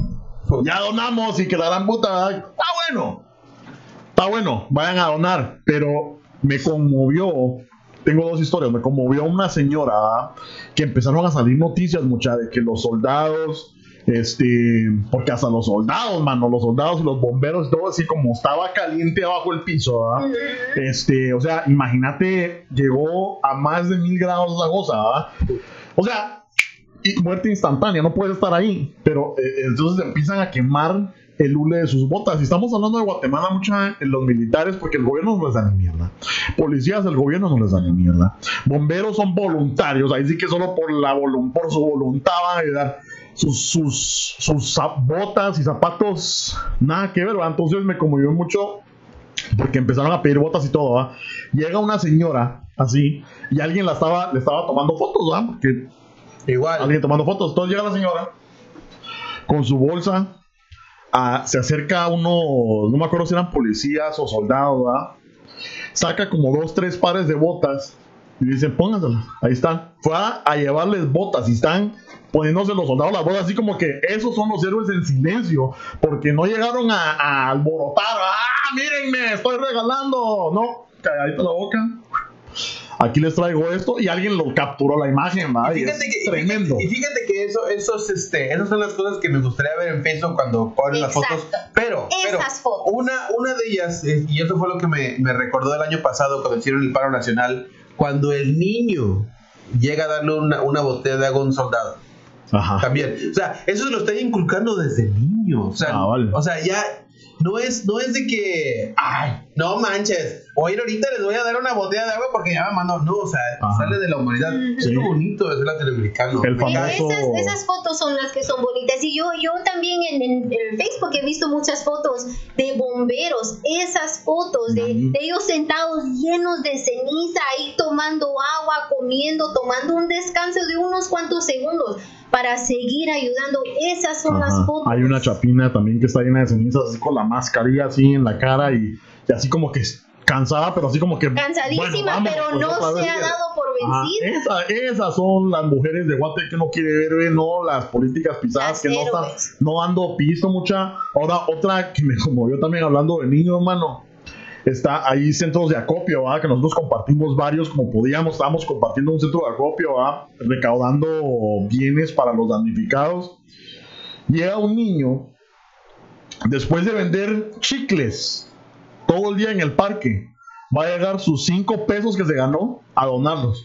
Ya donamos y que la gran puta, está bueno. Está bueno, vayan a donar. Pero me conmovió tengo dos historias. Me conmovió una señora que empezaron a salir noticias, mucha, de que los soldados este, porque hasta los soldados, mano, los soldados y los bomberos todo así como estaba caliente abajo el piso, Este, o sea, imagínate, llegó a más de mil grados la cosa, O sea, muerte instantánea, no puedes estar ahí. Pero eh, entonces empiezan a quemar el hule de sus botas. Y estamos hablando de Guatemala, mucha los militares, porque el gobierno no les da ni mierda. Policías, el gobierno no les da ni mierda. Bomberos son voluntarios, ahí sí que solo por la por su voluntad van a ayudar sus, sus, sus botas y zapatos, nada que ver, entonces me conmovió mucho porque empezaron a pedir botas y todo, Llega una señora así y alguien la estaba, le estaba tomando fotos, ¿verdad? Porque igual alguien tomando fotos, entonces llega la señora con su bolsa, se acerca a uno, no me acuerdo si eran policías o soldados, Saca como dos, tres pares de botas y dicen, pónganselas, ahí están. Fue a, llevarles botas y están poniéndose los soldados las botas, así como que esos son los héroes en silencio, porque no llegaron a, alborotar, ah, mírenme, estoy regalando, no, calladito la boca. Aquí les traigo esto y alguien lo capturó la imagen, ¿verdad? Y fíjate que, tremendo. Y fíjate que eso, esos, este, esas son las cosas que me gustaría ver en Facebook cuando ponen las fotos. Pero, pero Una, una de ellas, y eso fue lo que me, me recordó el año pasado cuando hicieron el paro nacional, cuando el niño llega a darle una, una botella de agua a un soldado. Ajá. También. O sea, eso se lo está inculcando desde niño. O sea, ah, o sea ya no es, no es de que, ay, no manches, oír ahorita les voy a dar una botella de agua porque ya me mandó. No, o sea, sale de la humanidad. Es lo bonito de ser latinoamericano. El esas, esas, fotos son las que son bonitas. Y yo, yo también en, en, Facebook he visto muchas fotos de bomberos. Esas fotos de, de ellos sentados llenos de ceniza, ahí tomando agua, comiendo, tomando un descanso de unos cuantos segundos para seguir ayudando. Esas son las fotos. Hay una chapina también que está llena de cenizas, así con la mascarilla así en la cara y, así como que cansada, pero así como que. Cansadísima, pero pues, no se ha dado por vencida. esas son las mujeres de Guate que no quiere ver, no las políticas pisadas, que no están no dando piso mucha. Ahora, otra que me conmovió también hablando de niños, hermano está ahí centros de acopio, que nosotros compartimos varios como podíamos, estábamos compartiendo un centro de acopio, recaudando bienes para los damnificados. Llega un niño, después de vender chicles todo el día en el parque, va a llegar sus 5 pesos que se ganó a donarlos.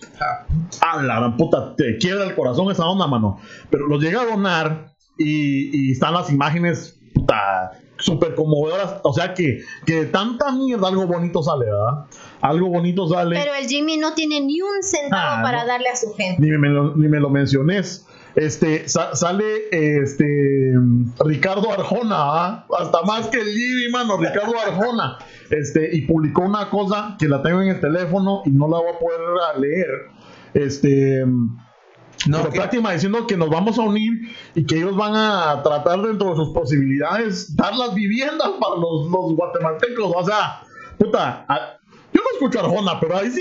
A la gran puta, te quiebra el corazón esa onda, mano. Pero los llega a donar y, y están las imágenes puta, súper conmovedoras. O sea que, que tanta mierda, algo bonito sale, ¿verdad? Algo bonito sale. Pero el Jimmy no tiene ni un centavo ah, para darle a su gente. Ni me lo, ni me lo menciones. Este, sale este Ricardo Arjona, ¿ah? hasta más que el Jimmy, mano, Ricardo Arjona. Este, y publicó una cosa que la tengo en el teléfono y no la voy a poder leer. Este, no, pero diciendo que nos vamos a unir y que ellos van a tratar dentro de sus posibilidades dar las viviendas para los, los guatemaltecos. O sea, puta, yo no escucho a Arjona, pero ahí sí,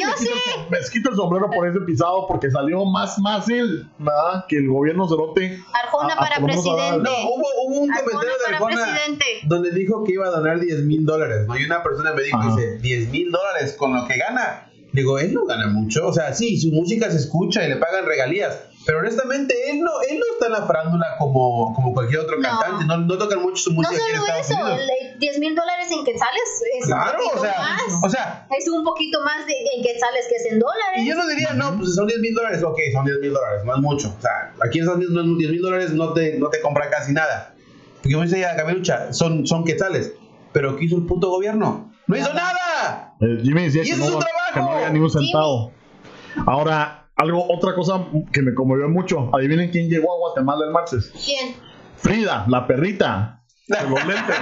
me quito, el, sombrero por ese pisado porque salió más, más él, ¿verdad? Que el gobierno cerote. Arjona para presidente. No, hubo, hubo un comentario de Arjona donde dijo que iba a donar 10 mil dólares, ¿no? Y una persona me dijo, dice, 10 mil dólares con lo que gana. Digo, él no gana mucho. O sea, sí, su música se escucha y le pagan regalías pero honestamente, él no, él no está en la farándula como, como cualquier otro cantante. No, no tocan mucho su música. No solo eso, 10 mil dólares en quetzales es claro, un poquito o sea, más. O sea, es un poquito más de, en quetzales que es en dólares. Y yo no diría, no, pues son 10 mil dólares. Ok, son 10 mil dólares, no es mucho. O sea, aquí en Estados Unidos 10 mil dólares no te, no te compra casi nada. Porque como dice ya Camerucha, son, son quetzales. Pero ¿qué hizo el puto gobierno? ¡No hizo nada! El Jimmy decía que, no, que no había ningún centavo. Ahora, algo, otra cosa que me conmovió mucho. Adivinen quién llegó a Guatemala el martes. ¿Quién? Frida, la perrita. Los lentes,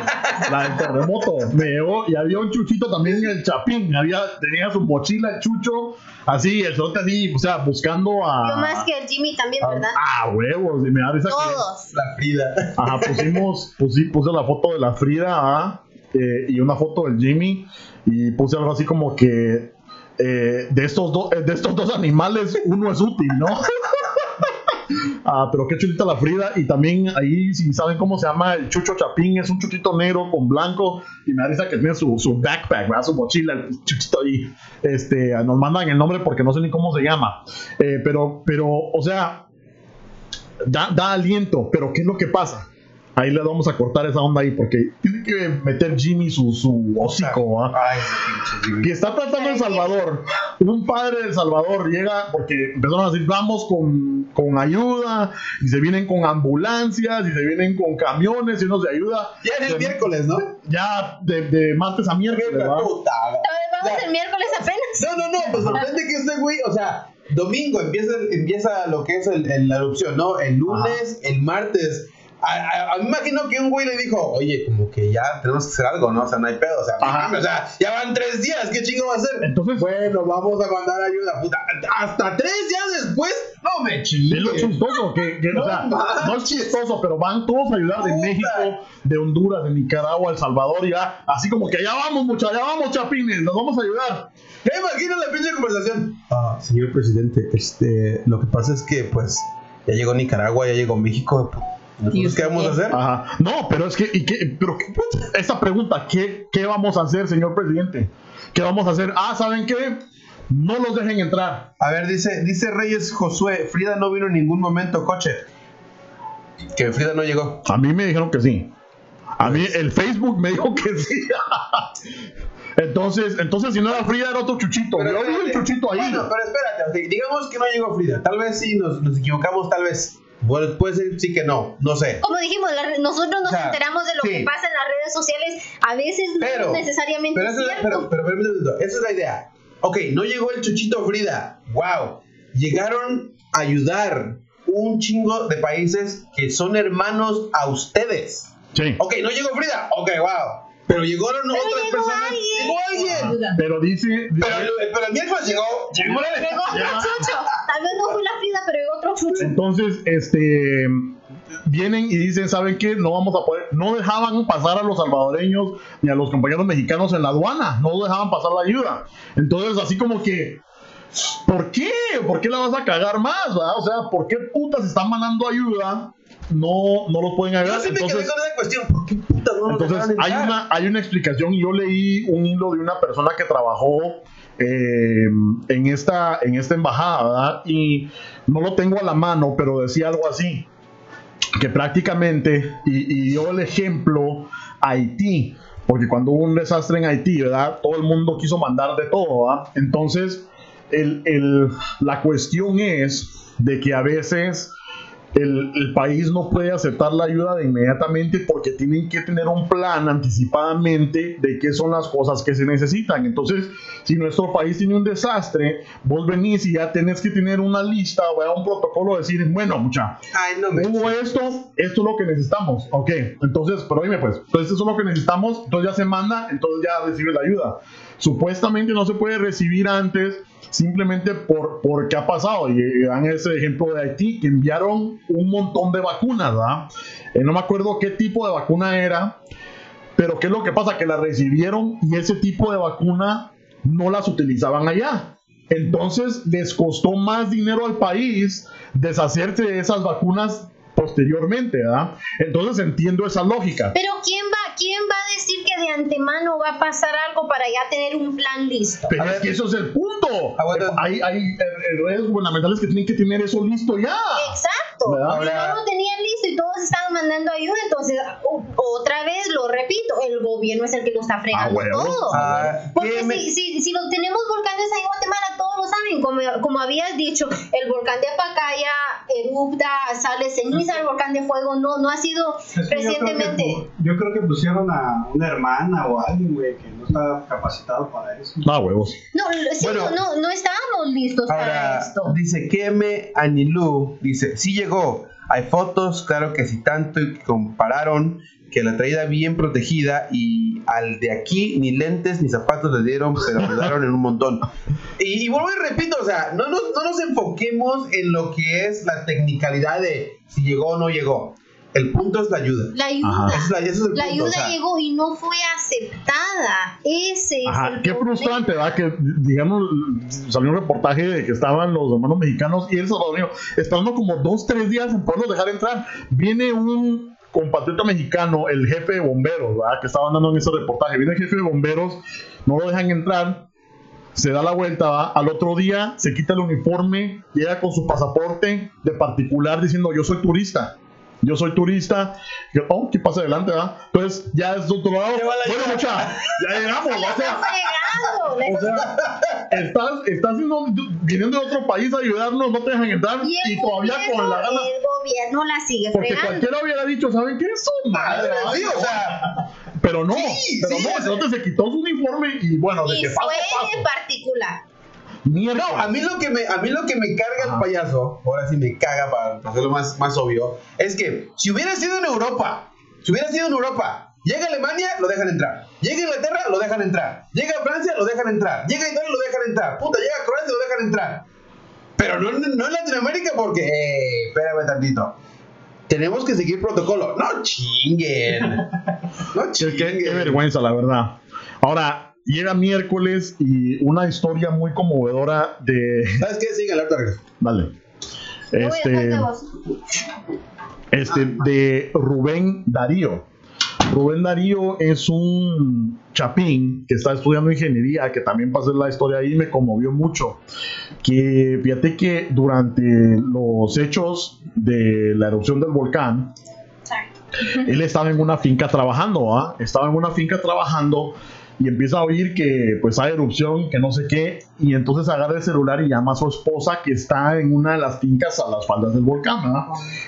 la del terremoto. Me llegó y había un chuchito también en el chapín. Había, tenía su mochila el chucho, así, el sote así, o sea, buscando a. Yo más que el Jimmy también, ¿verdad? Ah, huevos, y me da risa Todos. La Frida. Ajá, pusimos, puse la foto de la Frida, ¿ah? eh, y una foto del Jimmy, y puse algo así como que eh, de, estos eh, de estos dos animales, uno es útil, ¿no? ah, pero qué chulita la Frida. Y también ahí, si saben cómo se llama, el Chucho Chapín es un chuchito negro con blanco. Y me da que tiene su, su backpack, su mochila, el chuchito ahí. Este, nos mandan el nombre porque no sé ni cómo se llama. Eh, pero, pero, o sea, da, da aliento. Pero ¿qué es lo que pasa? Ahí le vamos a cortar esa onda ahí porque tiene que meter Jimmy su, su hocico. ¿ah? Que está tratando El Salvador. Un padre de El Salvador llega porque empezaron a decir vamos con, con, ayuda y se vienen con ambulancias y se vienen con camiones y nos de ayuda. Ya es el miércoles, ¿no? Ya de, de martes a miércoles. Vamos el miércoles apenas. No, no, no, pues sorprende que este güey, o sea, domingo empieza, empieza lo que es el, la erupción, ¿no? El lunes, el martes a, me imagino que un güey le dijo, oye, como que ya tenemos que hacer algo, ¿no? O sea, no hay pedo, o sea, o sea ya van tres días, ¿qué chingo va a hacer? Entonces, bueno, vamos a mandar ayuda, puta. Hasta tres días después, no me chingues. Es lo chistoso, que, no, o sea, no es chistoso, pero van todos a ayudar de México, de Honduras, de Nicaragua, El Salvador, y ya, así como que allá vamos, muchachos, allá vamos, chapines, nos vamos a ayudar. ¿Qué imaginas la pinche conversación? Ah, señor presidente, este, lo que pasa es que, pues, ya llegó Nicaragua, ya llegó México, ¿qué vamos a hacer? No, pero es que, ¿y qué, pero, esta pregunta, ¿qué, ¿qué vamos a hacer, señor presidente? ¿Qué vamos a hacer? Ah, ¿saben qué? No los dejen entrar. A ver, dice, dice Reyes Josué, Frida no vino en ningún momento, coche. Que Frida no llegó. A mí me dijeron que sí. A mí el Facebook me dijo que sí. entonces, entonces si no era Frida era otro chuchito. Pero, Yo vi chuchito ahí. Bueno, pero espérate, digamos que no llegó Frida. Tal vez sí nos, nos equivocamos, tal vez. Bueno, puede ser sí que no, no sé. Como dijimos, nosotros nos enteramos de lo que pasa en las redes sociales, a veces no necesariamente pero cierto. Pero, pero, pero, esa es la idea. Ok, no llegó el Chuchito Frida, wow. Llegaron a ayudar un chingo de países que son hermanos a ustedes. Sí. Ok, no llegó Frida, ok, wow. Pero llegaron otras personas. Llegó alguien. Pero dice. Pero, pero el miércoles llegó. Llegó, llegó otro chucho. Tal vez no fue la Frida, pero llegó otro chucho. Entonces, este. Vienen y dicen, ¿saben qué? No vamos a poder. No dejaban pasar a los salvadoreños ni a los compañeros mexicanos en la aduana. No dejaban pasar la ayuda. Entonces, así como que. ¿Por qué? ¿Por qué la vas a cagar más? ¿verdad? O sea, ¿por qué putas están mandando ayuda no, no los pueden agarrar. Yo entonces, esa cuestión, ¿por qué puta no Entonces, hay una, hay una explicación yo leí un hilo de una persona que trabajó eh, en, esta, en esta embajada y no lo tengo a la mano, pero decía algo así, que prácticamente, y, dio el ejemplo Haití, porque cuando hubo un desastre en Haití, ¿verdad? Todo el mundo quiso mandar de todo, ¿verdad? Entonces, el, el, la cuestión es de que a veces el, país no puede aceptar la ayuda de inmediatamente porque tienen que tener un plan anticipadamente de qué son las cosas que se necesitan. Entonces, si nuestro país tiene un desastre, vos venís y ya tenés que tener una lista o un protocolo, decir, bueno, mucha, no hubo esto, esto es lo que necesitamos. Ok, entonces, pero dime pues, entonces eso es lo que necesitamos, entonces ya se manda, entonces ya recibe la ayuda. Supuestamente no se puede recibir antes simplemente por, por qué ha pasado. Y dan ese ejemplo de Haití, que enviaron un montón de vacunas, ¿verdad? Eh, no me acuerdo qué tipo de vacuna era, pero ¿qué es lo que pasa? Que la recibieron y ese tipo de vacuna no las utilizaban allá. Entonces les costó más dinero al país deshacerse de esas vacunas posteriormente, ¿verdad? Entonces entiendo esa lógica. Pero ¿quién va, quién va decir que de antemano va a pasar algo para ya tener un plan listo? Pero es que eso es el punto. Hay, hay redes gubernamentales que tienen que tener eso listo ya. Exacto. no lo tenían listo y todos estaban mandando ayuda, entonces otra vez lo repito, el gobierno es el que lo está fregando ah, todo. Ah, Porque si, si, si, lo tenemos volcanes en Guatemala, todos lo saben, como, como habías dicho, el volcán de Apacaya erupta, sale ceniza, el volcán de fuego no, no ha sido recientemente. Yo creo, que, pusieron a una hermana o alguien, güey, que no está capacitado para eso. Ah, huevos. No, no, no, estábamos listos para esto. Dice Keme Anilú, dice, sí llegó, hay fotos, claro que sí tanto, y compararon que la traída bien protegida y al de aquí ni lentes ni zapatos le dieron, pero ayudaron en un montón. Y, vuelvo y repito, o sea, no nos, no nos enfoquemos en lo que es la tecnicalidad de si llegó o no llegó. El punto es la ayuda. La ayuda. la, ayuda llegó y no fue aceptada. Ese es el Qué frustrante, ¿verdad? Que, digamos, salió un reportaje de que estaban los hermanos mexicanos y el salvadoreño esperando como dos, tres días en poderlos dejar entrar. Viene un compatriota mexicano, el jefe de bomberos, ¿verdad? que estaba andando en ese reportaje. Viene el jefe de bomberos, no lo dejan entrar, se da la vuelta, ¿va? al otro día se quita el uniforme, llega con su pasaporte de particular diciendo yo soy turista. Yo soy turista. oh, ¿qué pasa adelante? ¿verdad? Entonces, ya es otro lado. Bueno, mucha, ya llegamos. o sea, o sea, estás, estás viniendo de otro país a ayudarnos, no te dejan entrar y, todavía con la gana. El gobierno la sigue Porque cualquiera hubiera dicho, ¿saben qué? Eso madre, o sea. Pero no, pero no, entonces se quitó su uniforme y bueno, de y que fue en particular. No, a mí lo que me, a mí lo que me carga el payaso, ahora sí me caga para hacerlo más, más obvio, es que si hubiera sido en Europa, si hubiera sido en Europa, llega a Alemania, lo dejan entrar. Llega a Inglaterra, lo dejan entrar. Llega a Francia, lo dejan entrar. Llega a Italia, lo dejan entrar. Puta, llega a Croacia, lo dejan entrar. Pero no, no en Latinoamérica porque, eh, espérame tantito. Tenemos que seguir protocolo. No chinguen. No chinguen. Qué, qué vergüenza, la verdad. Ahora, Llega miércoles y una historia muy conmovedora de. ¿Sabes qué? Sigue alerta regreso. Vale. Este. Este, de Rubén Darío. Rubén Darío es un chapín que está estudiando ingeniería, que también pasé la historia ahí y me conmovió mucho. Que fíjate que durante los hechos de la erupción del volcán, él estaba en una finca trabajando, ¿ah? Estaba en una finca trabajando y empieza a oír que pues hay erupción, que no sé qué, y entonces agarra el celular y llama a su esposa que está en una de las fincas a las faldas del volcán.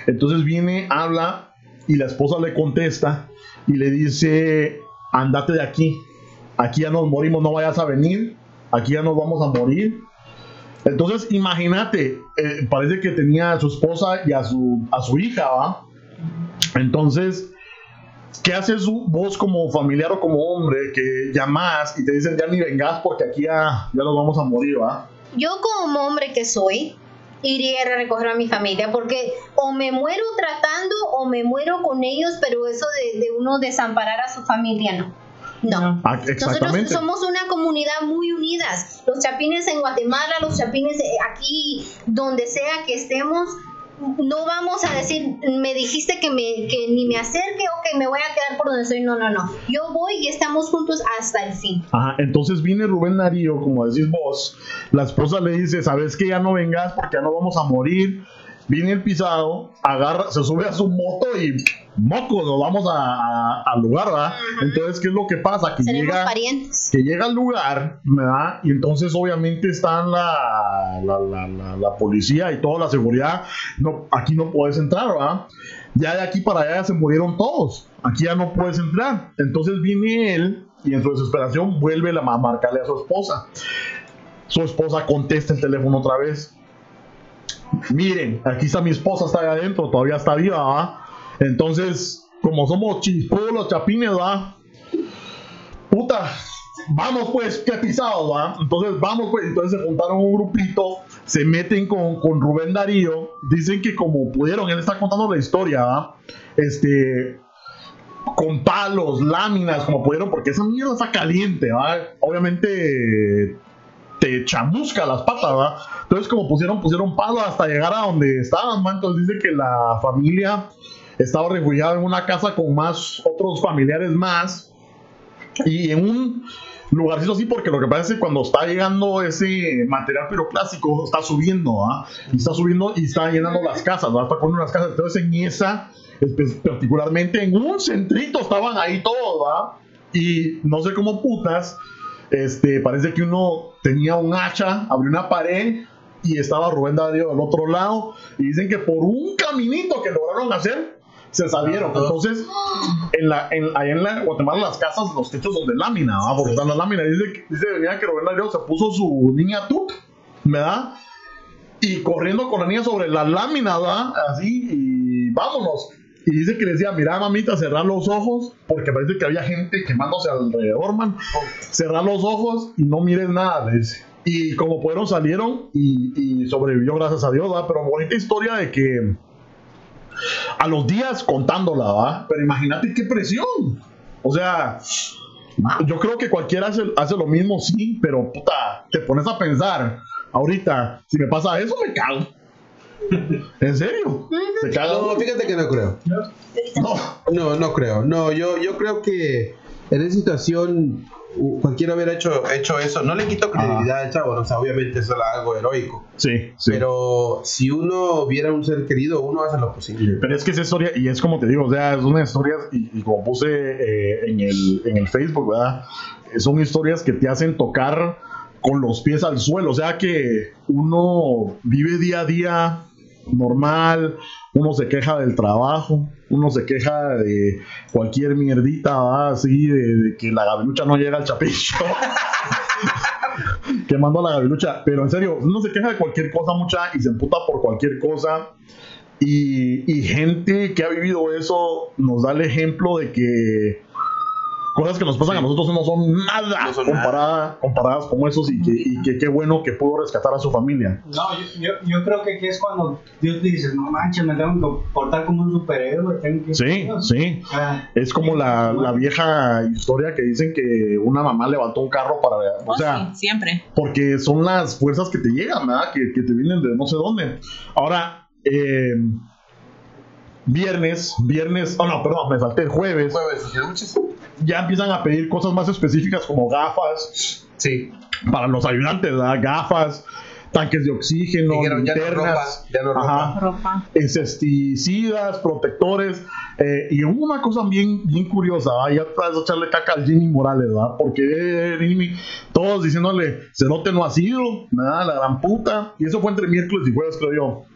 Entonces viene, habla y la esposa le contesta y le dice, andate de aquí, aquí ya nos morimos, no vayas a venir, aquí ya nos vamos a morir. Entonces imagínate, eh, parece que tenía a su esposa y a su, a su hija, ¿va? Entonces ¿Qué haces vos como familiar o como hombre que llamas y te dicen ya ni vengas porque aquí ya, ya nos vamos a morir, ¿va? Yo como hombre que soy, iría a recoger a mi familia porque o me muero tratando o me muero con ellos, pero eso de, uno desamparar a su familia no. No. Ah, Nosotros somos una comunidad muy unidas. Los chapines en Guatemala, los chapines aquí, donde sea que estemos, no vamos a decir, me dijiste que, me, que ni me acerque o que me voy a quedar por donde estoy. No, no, no. Yo voy y estamos juntos hasta el fin. Ajá, entonces viene Rubén Darío, como decís vos, la esposa le dice, sabes que ya no vengas porque ya no vamos a morir. Viene el pisado, agarra, se sube a su moto y moco, nos vamos al lugar, ¿verdad? Entonces, ¿qué es lo que pasa? Que llega, que llega al lugar, ¿verdad? Y entonces obviamente están la, la, la, la, policía y toda la seguridad. No, aquí no puedes entrar, ¿verdad? Ya de aquí para allá se murieron todos. Aquí ya no puedes entrar. Entonces viene él y en su desesperación vuelve a marcarle a su esposa. Su esposa contesta el teléfono otra vez miren, aquí está mi esposa, está ahí adentro, todavía está viva, ¿va? Entonces, como somos chispudos los chapines, ¿va? Puta, vamos pues, qué pisados, ¿va? Entonces, vamos pues, entonces se juntaron un grupito, se meten con, con Rubén Darío, dicen que como pudieron, él está contando la historia, ¿va? Este, con palos, láminas, como pudieron, porque esa mierda está caliente, ¿va? Obviamente te chamusca las patas, ¿verdad? Entonces, como pusieron, pusieron palo hasta llegar a donde estaban, ¿va? Entonces dice que la familia estaba refugiada en una casa con más otros familiares más y en un lugarcito así porque lo que pasa es que cuando está llegando ese material piroclásico está subiendo ¿ah? y está subiendo y está llenando las casas ¿va? está poniendo las casas entonces en esa particularmente en un centrito estaban ahí todos ¿va? y no sé cómo putas este, parece que uno tenía un hacha, abrió una pared y estaba Rubén Darío del otro lado. Y dicen que por un caminito que lograron hacer, se salieron. Entonces, en la, en, allá en la, Guatemala, las casas, los techos son de lámina, ¿verdad? porque están las láminas. Dice, dice que Rubén Darío se puso su niña tuc, ¿verdad? Y corriendo con la niña sobre la lámina, ¿verdad? Así, y vámonos. Y dice que le decía, mira mamita, cerrar los ojos, porque parece que había gente quemándose alrededor, man. Cerrar los ojos y no mires nada, le dice. Y como pudieron, salieron y, sobrevivió, gracias a Dios, ¿va? Pero bonita historia de que a los días contándola, ¿va? Pero imagínate qué presión. O sea, yo creo que cualquiera hace, hace lo mismo, sí, pero puta, te pones a pensar, ahorita, si me pasa eso, me cago. ¿En serio? No, fíjate que no creo. No, no, creo. No, yo, yo creo que en esa situación cualquiera hubiera hecho, hecho eso. No le quito credibilidad al chavo, o sea, obviamente eso era algo heroico. Sí, Pero si uno viera un ser querido, uno hace lo posible. Pero es que esa historia, y es como te digo, o sea, es una historia, y, como puse eh, en, el, en el Facebook, ¿verdad? Son historias que te hacen tocar con los pies al suelo, o sea que uno vive día a día normal, uno se queja del trabajo, uno se queja de cualquier mierdita, así, de, que la gavilucha no llega al chapicho. Quemando a la gavilucha, pero en serio, uno se queja de cualquier cosa mucha y se emputa por cualquier cosa. Y, y gente que ha vivido eso nos da el ejemplo de que cosas que nos pasan a nosotros no son nada comparadas con esos y que, qué bueno que pudo rescatar a su familia. No, yo, yo, creo que aquí es cuando Dios dice, no manches, me tengo que portar como un superhéroe. Tengo que sí, sí. es como la, la, vieja historia que dicen que una mamá levantó un carro para... O oh, sea, siempre. Porque son las fuerzas que te llegan, ¿verdad? Que, que te vienen de no sé dónde. Ahora, eh, viernes, viernes, oh no, perdón, me salté el jueves. Jueves, ya empiezan a pedir cosas más específicas como gafas. Sí. Para los ayudantes, ¿verdad? Gafas, tanques de oxígeno, linternas, ya no ropa, insecticidas, protectores. Eh, y una cosa bien, bien curiosa, ¿verdad? ya traes a echarle caca al Jimmy Morales, ¿verdad? Porque Jimmy, todos diciéndole, Cerote no ha sido, ¿verdad? La gran puta. Y eso fue entre miércoles y jueves, creo yo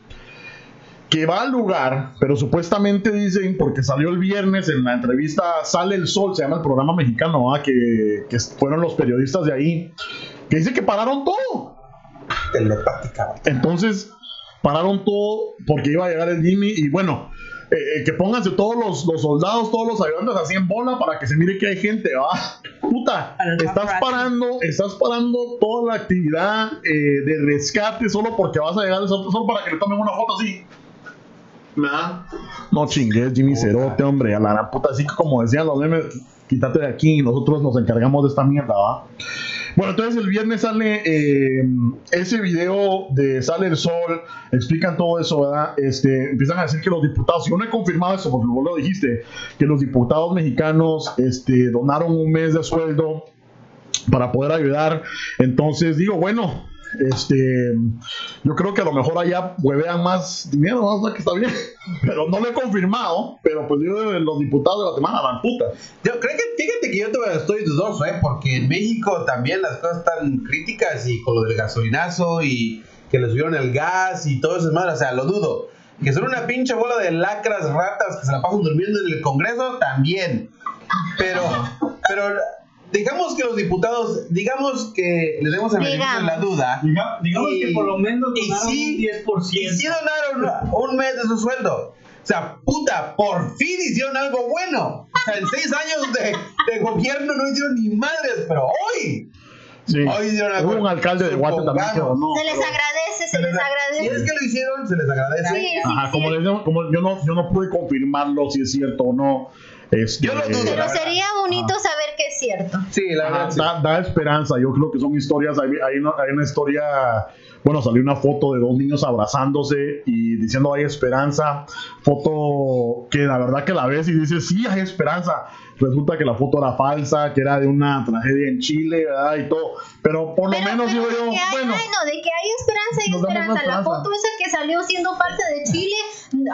que va al lugar, pero supuestamente dicen, porque salió el viernes en la entrevista Sale el Sol, se llama el programa mexicano, que, que, fueron los periodistas de ahí, que dice que pararon todo. Entonces, pararon todo porque iba a llegar el Jimmy y bueno, eh, eh, que pónganse todos los, los, soldados, todos los ayudantes así en bola para que se mire que hay gente, ¿va? Puta, estás parando, estás parando toda la actividad eh, de rescate solo porque vas a llegar, solo para que le tomen una foto así. No chingues, Jimmy Cerote, hombre. A la gran puta, así como decían los memes, quítate de aquí y nosotros nos encargamos de esta mierda, ¿va? Bueno, entonces el viernes sale eh, ese video de Sale el Sol, explican todo eso, ¿verdad? Este, empiezan a decir que los diputados, yo no he confirmado eso porque vos lo dijiste, que los diputados mexicanos este, donaron un mes de sueldo para poder ayudar. Entonces digo, bueno, Este, yo creo que a lo mejor allá huevean más dinero, ¿no? o sea que está bien. Pero no lo he confirmado. Pero pues yo los diputados de Guatemala van puta. Yo creo que, fíjate que yo estoy dudoso, ¿eh? Porque en México también las cosas están críticas y con lo del gasolinazo y que le subieron el gas y todo eso es malo, o sea, lo dudo. Que son una pinche bola de lacras, ratas que se la pasan durmiendo en el Congreso, también. Pero, pero digamos que los diputados, digamos que le demos el beneficio de la duda. Diga- digamos Y- que por lo menos y donaron sí- un 10%. Y sí donaron un mes de su sueldo. O sea, puta, por fin hicieron algo bueno. O sea, en seis años de, de gobierno no hicieron ni madres, pero hoy, Sí. hoy hicieron algo Hubo un alcalde de Guate también que donó. Se les agradece, se les Si es agradece. que lo hicieron, se les agradece. Sí, sí, Ajá, como, les como yo no, yo no pude confirmarlo si es cierto o no. Este, Yo lo dudo, Pero sería bonito saber que es cierto. Sí, la Ajá, verdad. sí. da, da esperanza. Yo creo que son historias. Hay, hay una, hay una historia. Bueno, salió una foto de dos niños abrazándose y diciendo hay esperanza. Foto que la verdad que la ves y dices sí hay esperanza. Resulta que la foto era falsa, que era de una tragedia en Chile, ¿verdad? Y todo. Pero por lo Pero, menos pero yo, hay, bueno. ay, no, de que hay esperanza, hay esperanza. una La esperanza. foto esa que salió siendo falsa de Chile,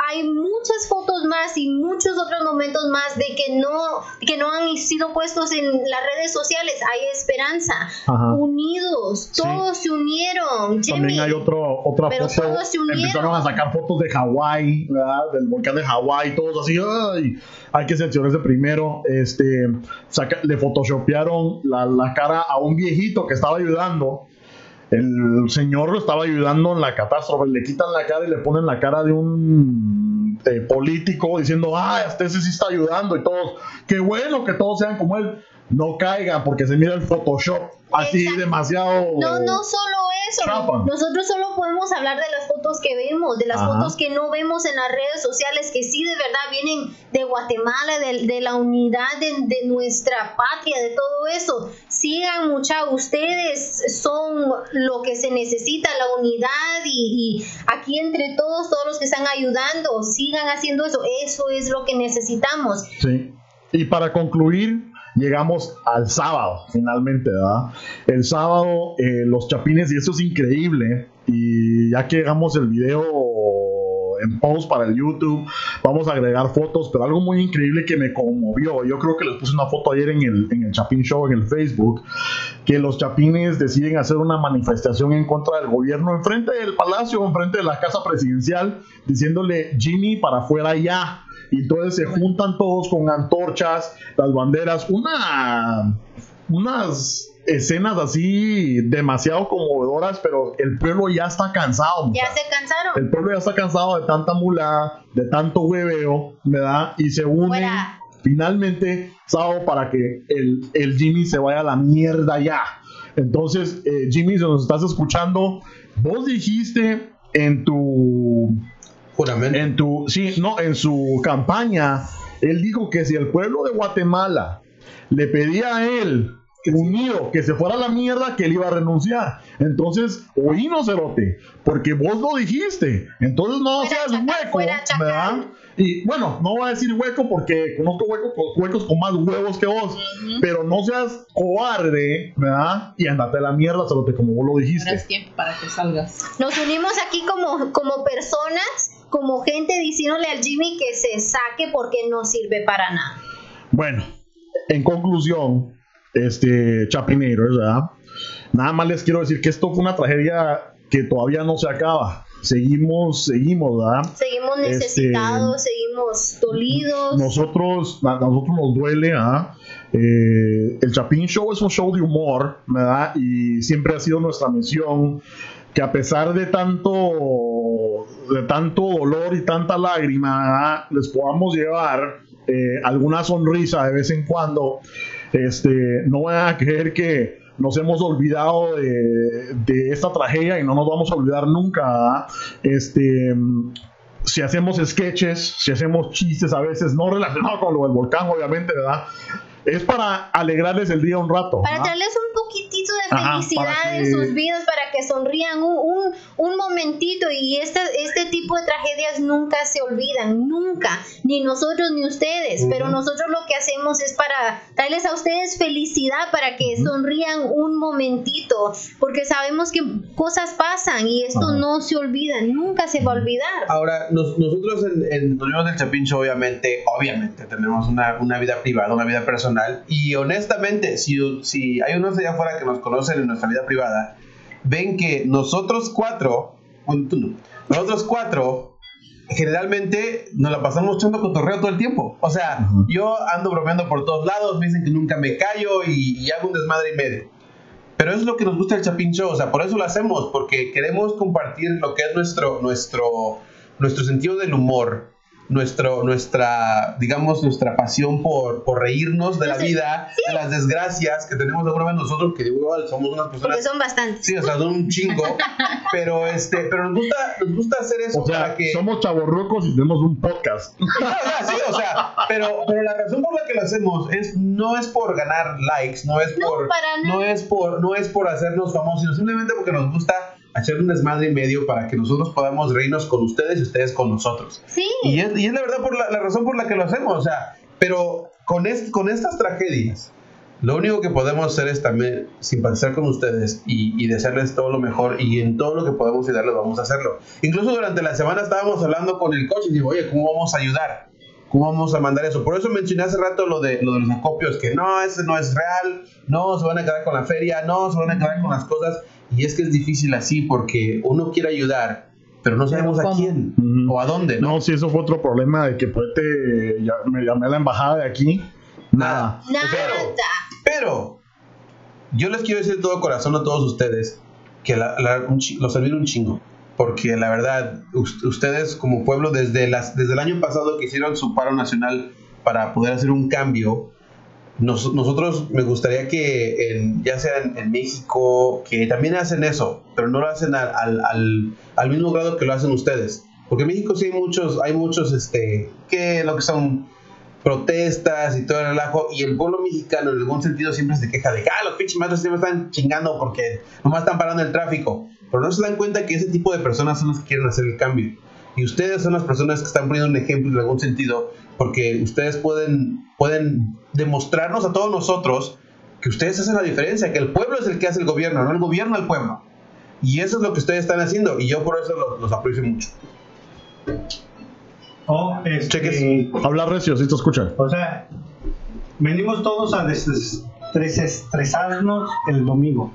hay muchas fotos más y muchos otros momentos más de que no, que no han sido puestos en las redes sociales. Hay esperanza. Ajá. Unidos, Sí. todos se unieron. Jimmy. También hay otro, otra Pero foto. todos se unieron. Empezaron a sacar fotos de Hawái, ¿verdad? Del volcán de Hawái, todos así. Ay, hay que seleccionarse primero. Este, saca- le photoshopearon la, la cara a un viejito que estaba ayudando. El señor lo estaba ayudando en la catástrofe. Le quitan la cara y le ponen la cara de un eh, político diciendo, ah, este sí está ayudando y todos. Qué bueno que todos sean como él. No caigan porque se mira el Photoshop así Exacto. demasiado. No, no solo eso. Nosotros solo podemos hablar de las fotos que vemos, de las Ajá. fotos que no vemos en las redes sociales, que sí de verdad vienen de Guatemala, de, de la unidad de, de nuestra patria, de todo eso. Sigan mucha, ustedes son lo que se necesita, la unidad y, y aquí entre todos, todos los que están ayudando, sigan haciendo eso. Eso es lo que necesitamos. Sí. Y para concluir, llegamos al sábado, finalmente, ¿verdad? El sábado, eh, los chapines, y eso es increíble, y ya que llegamos el video en post para el YouTube, vamos a agregar fotos, pero algo muy increíble que me conmovió, yo creo que les puse una foto ayer en el, en el Chapín Show, en el Facebook, que los chapines deciden hacer una manifestación en contra del gobierno enfrente del palacio, enfrente de la casa presidencial, diciéndole Jimmy para afuera ya. Y entonces se juntan todos con antorchas, las banderas, una, unas escenas así demasiado conmovedoras, pero el pueblo ya está cansado. Ya se cansaron. El pueblo ya está cansado de tanta mulada, de tanto hueveo, ¿verdad? Y se unen Fuera. finalmente, sábado, para que el, el Jimmy se vaya a la mierda ya. Entonces, eh, Jimmy, si nos estás escuchando, vos dijiste en tu Juramento. en tu sí no en su campaña él dijo que si el pueblo de Guatemala le pedía a él unido que se fuera a la mierda que él iba a renunciar entonces oínos cerote porque vos lo dijiste entonces no Fuera seas chacal, hueco. ¿verdad? y bueno no voy a decir hueco porque conozco huecos, huecos con más huevos que vos pero no seas cobarde ¿verdad? y andate a la mierda cerote como vos lo Ahora dijiste es tiempo para que salgas. Nos unimos aquí como, como personas, como gente diciéndole al Jimmy que se saque porque no sirve para nada. Bueno, en conclusión, este ¿verdad? Nada más les quiero decir que esto fue una tragedia que todavía no se acaba. Seguimos, seguimos, ¿verdad? Seguimos Este, necesitados, seguimos dolidos. Nosotros, a nosotros nos duele, ¿ah? Eh, el Chapin Show es un show de humor, ¿verdad? Y siempre ha sido nuestra misión que a pesar de tanto, de tanto dolor y tanta lágrima, les podamos llevar eh, alguna sonrisa de vez en cuando. Este, no van a creer que nos hemos olvidado de, de esta tragedia y no nos vamos a olvidar nunca. Este, si hacemos sketches, si hacemos chistes a veces, no relacionados con lo del volcán, obviamente, ¿verdad? Es para alegrarles el día un rato. Para traerles un poquitito de felicidad en sus vidas, para que sonrían un, un, un momentito. Y este, este tipo de tragedias nunca se olvidan, nunca. Ni nosotros ni ustedes. Pero nosotros lo que hacemos es para traerles a ustedes felicidad, para que sonrían un momentito. Porque sabemos que cosas pasan y esto no se olvida, nunca se va a olvidar. Ahora, nosotros en, en del Chapincho, obviamente, obviamente, tenemos una, una vida privada, una vida personal y honestamente, si, si hay unos allá afuera que nos conocen en nuestra vida privada, ven que nosotros cuatro, nosotros cuatro, generalmente nos la pasamos echando cotorreo todo el tiempo. O sea, yo ando bromeando por todos lados, me dicen que nunca me callo y, hago un desmadre y medio. Pero es lo que nos gusta el Chapin Show, o sea, por eso lo hacemos, porque queremos compartir lo que es nuestro, nuestro, nuestro sentido del humor nuestro, nuestra, digamos, nuestra pasión por, por reírnos de la vida, de las desgracias que tenemos alguna vez nosotros, que igual somos unas personas. Porque son bastantes. Sí, o sea, son un chingo. pero este, pero nos gusta, nos gusta hacer eso o sea, para que. Somos chavorrucos y tenemos un podcast. sí, o sea, pero, pero la razón por la que lo hacemos es, no es por ganar likes, no es por. No, es por, no es por hacernos famosos, sino simplemente porque nos gusta hacer un desmadre y medio para que nosotros podamos reírnos con ustedes y ustedes con nosotros. Sí. Y es, y es la verdad por la, razón por la que lo hacemos, o sea, pero con, con estas tragedias, lo único que podemos hacer es también simpatizar con ustedes y, y, desearles todo lo mejor y en todo lo que podemos ayudarles vamos a hacerlo. Incluso durante la semana estábamos hablando con el coach y digo, oye, ¿cómo vamos a ayudar? ¿Cómo vamos a mandar eso? Por eso mencioné hace rato lo de, lo de los acopios, que no, ese no es real, no, se van a quedar con la feria, no, se van a quedar con las cosas. Y es que es difícil así porque uno quiere ayudar, pero no sabemos a quién o a dónde. ¿no? si eso fue otro problema de que pues, ya, me llamé a la embajada de aquí. Nada. Nada. Pero, pero, yo les quiero decir de todo corazón a todos ustedes que la, la, los un chingo. Porque la verdad, ustedes como pueblo, desde, las, desde el año pasado que hicieron su paro nacional para poder hacer un cambio, nosotros me gustaría que ya sea en, México, que también hacen eso, pero no lo hacen al, al, al, mismo grado que lo hacen ustedes. Porque en México sí hay muchos, hay muchos, este, que lo que son protestas y todo el relajo, y el pueblo mexicano en algún sentido siempre se queja de ah, los pinches maestros siempre están chingando porque nomás están parando el tráfico. Pero no se dan cuenta que ese tipo de personas son los que quieren hacer el cambio. Y ustedes son las personas que están poniendo un ejemplo en algún sentido, porque ustedes pueden, pueden demostrarnos a todos nosotros que ustedes hacen la diferencia, que el pueblo es el que hace el gobierno, no el gobierno al pueblo. Y eso es lo que ustedes están haciendo, y yo por eso los, aprecio mucho. Oh, este, Hablar recio, si te escuchan. O sea, venimos todos a desestresarnos el domingo.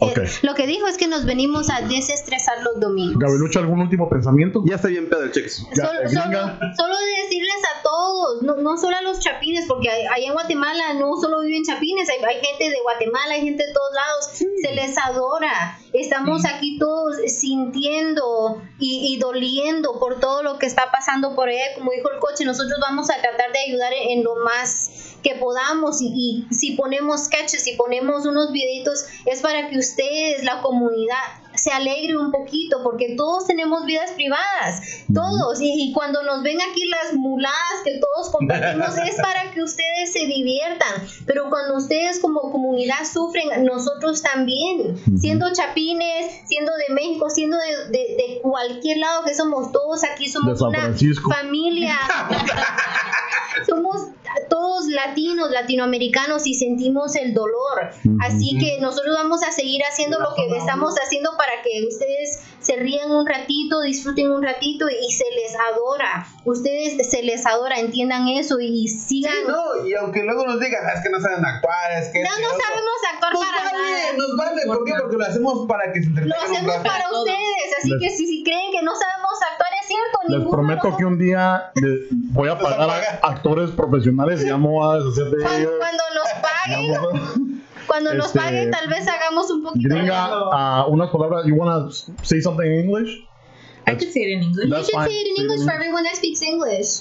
Eh, lo que dijo es que nos venimos a desestresar los domingos. Gabelucha, ¿algún último pensamiento? Ya está bien pedo el cheques. Solo, decirles a todos, no, no, solo a los chapines, porque allá en Guatemala no solo viven chapines, hay, hay gente de Guatemala, hay gente de todos lados, se les adora. Estamos aquí todos sintiendo y, y, doliendo por todo lo que está pasando por allá. Como dijo el coche, nosotros vamos a tratar de ayudar en lo más que podamos y, si ponemos sketches, si ponemos unos videitos, es para que ustedes, la comunidad, se alegre un poquito, porque todos tenemos vidas privadas, todos, y, cuando nos ven aquí las muladas que todos compartimos, es para que ustedes se diviertan, pero cuando ustedes como comunidad sufren, nosotros también, siendo chapines, siendo de México, siendo de, de, cualquier lado que somos, todos aquí somos una familia, somos todos latinos, latinoamericanos y sentimos el dolor. Así que nosotros vamos a seguir haciendo lo que estamos haciendo para que ustedes se rían un ratito, disfruten un ratito y se les adora. Ustedes se les adora, entiendan eso y sigan. no, y aunque luego nos digan, ah, es que no saben actuar, es que. No, no sabemos actuar para nada. Nos vale, ¿por qué? Porque lo hacemos para que se Lo hacemos para ustedes, así que si, si creen que no sabemos actuar, es cierto. Les prometo que un día voy a pagar a actores profesionales y ya me voy a deshacer de ellos. Cuando nos paguen. Cuando nos este, paguen, tal vez hagamos un poquito Gringa, uh, unas palabras. You want to say something in English? I could say it in English. you should fine. say it in English for everyone that speaks English.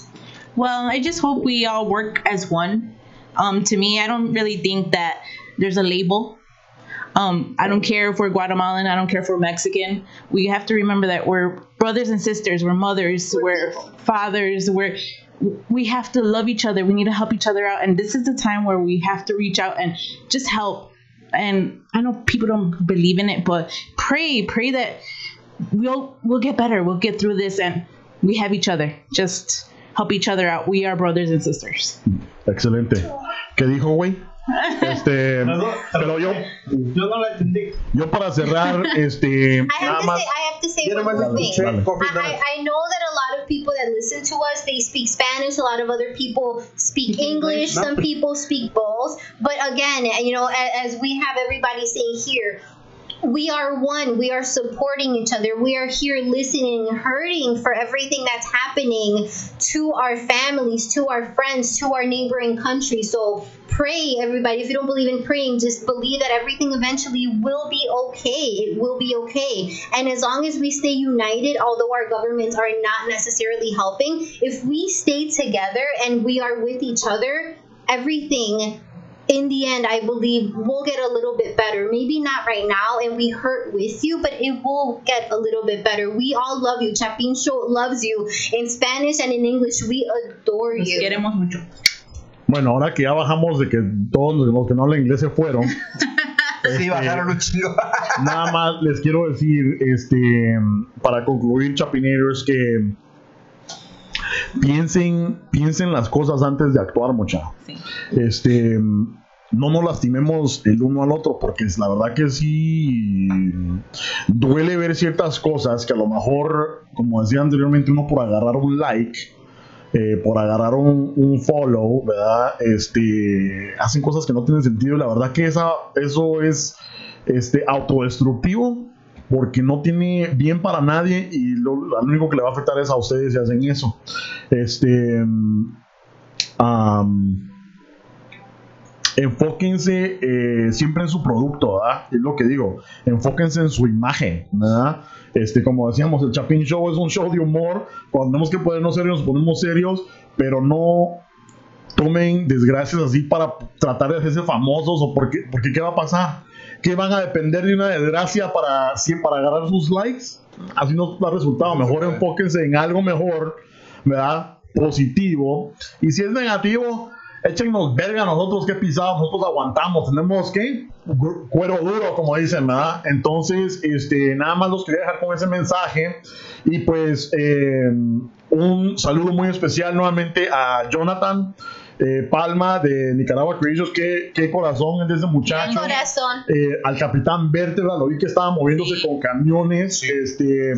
Well, I just hope we all work as one. Um, to me, I don't really think that there's a label. Um, I don't care if we're Guatemalan. I don't care if we're Mexican. We have to remember that we're brothers and sisters. We're mothers. We're fathers. We're we have to love each other. We need to help each other out. And this is the time where we have to reach out and just help. And I know people don't believe in it, but pray, pray that we'll we'll get better. We'll get through this and we have each other. Just help each other out. We are brothers and sisters. Excelente. ¿Qué dijo, güey? Este, pero yo, Yo no la entendí. yo para cerrar, este, I nada have to más. say, I have to say one more thing. escuché Dale. Coffee I, I I know that a lot of people that listen to us they speak Spanish. A lot of other people speak English. Some people speak both. But again, you know, as, as we have everybody saying here, we are one. We are supporting each other. We are here listening, hurting for everything that's happening to our families, to our friends, to our neighboring countries. So pray, everybody. If you don't believe in praying, just believe that everything eventually will be okay. It will be okay. And as long as we stay united, although our governments are not necessarily helping, if we stay together and we are with each other, everything in the end, I believe we'll get a little bit better. Maybe not right now, and we hurt with you, but it will get a little bit better. We all love you. Chapin Show loves you. In Spanish and in English, we adore Nos you. queremos mucho. Bueno, ahora que ya bajamos de que todos los que no hablan inglés se fueron, Sí, bajaron un chingo. nada más les quiero decir, este, para concluir, Chapinators, que piensen, piensen las cosas antes de actuar, mucha. Sí. Este, no nos lastimemos el uno al otro, porque es la verdad que sí duele ver ciertas cosas que a lo mejor, como decía anteriormente, uno por agarrar un like, eh, por agarrar un, follow, ¿verdad? Este, hacen cosas que no tienen sentido. La verdad que esa, eso es este, autodestructivo porque no tiene bien para nadie y lo, lo único que le va a afectar es a ustedes si hacen eso. Este, enfóquense eh, siempre en su producto, ¿verdad? Es lo que digo. Enfóquense en su imagen, ¿verdad? Este, como decíamos, el Chapin Show es un show de humor. Cuando tenemos que ponernos serios, nos ponemos serios, pero no tomen desgracias así para tratar de hacerse famosos o porque, porque ¿qué va a pasar? ¿Que van a depender de una desgracia para, para agarrar sus likes? Así no da resultado. Mejor enfóquense en algo mejor, ¿verdad? Positivo. Y si es negativo, échenos verga nosotros que pisamos, nosotros aguantamos, tenemos que cuero duro, como dicen, ¿verdad? Entonces, este, nada más los quería dejar con ese mensaje. Y pues, eh, un saludo muy especial nuevamente a Jonathan. Eh, Palma de Nicaragua Creations, qué, qué corazón es de ese muchacho. Corazón. Eh, al capitán Vértebra, lo vi que estaba moviéndose con camiones. Este, eh,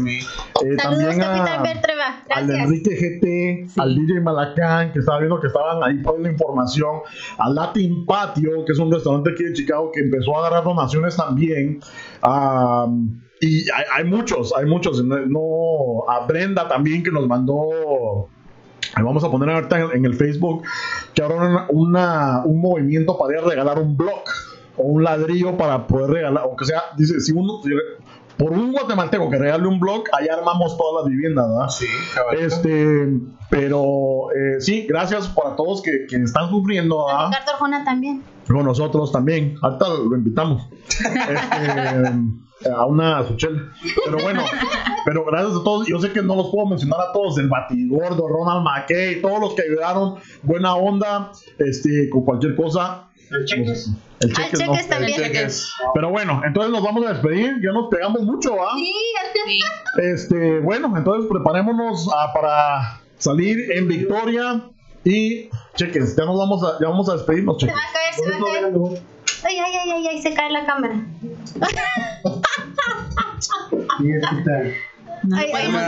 Saludos, también Capitán a, al. Enrique GT, al DJ Malacán, que estaba viendo que estaban ahí poniendo información, al Latin Patio, que es un restaurante aquí de Chicago que empezó a agarrar donaciones también. Am, y hay, hay muchos, hay muchos. No- a Brenda también que nos mandó. Vamos a poner ahorita en, el Facebook que ahora una, un movimiento para ir regalar un blog o un ladrillo para poder regalar, aunque sea, dice, si uno, por un guatemalteco que regale un blog, allá armamos todas las viviendas, ¿verdad? Sí, caballito. Este, pero eh, sí, gracias para todos que, que están sufriendo ¿verdad? Ricardo Arjona también. con nosotros también. Ahorita lo invitamos Este, a una suchel. Pero bueno, pero gracias a todos. Yo sé que no los puedo mencionar a todos: el Batigordo, Ronald McKay, todos los que ayudaron. Buena onda, este, con cualquier cosa. El cheques. El Al cheques, no. cheques también. Cheques. Pero bueno, entonces nos vamos a despedir. Ya nos pegamos mucho, ¿ah? Sí, Sí. Este, bueno, entonces preparémonos ah, para salir en victoria y cheques, ya nos vamos a, ya vamos a despedirnos, se cheques. va a caer, se va a caer. Ay, ay, ay, ay, ay, se cae la cámara. No, Ay, le ay, podemos,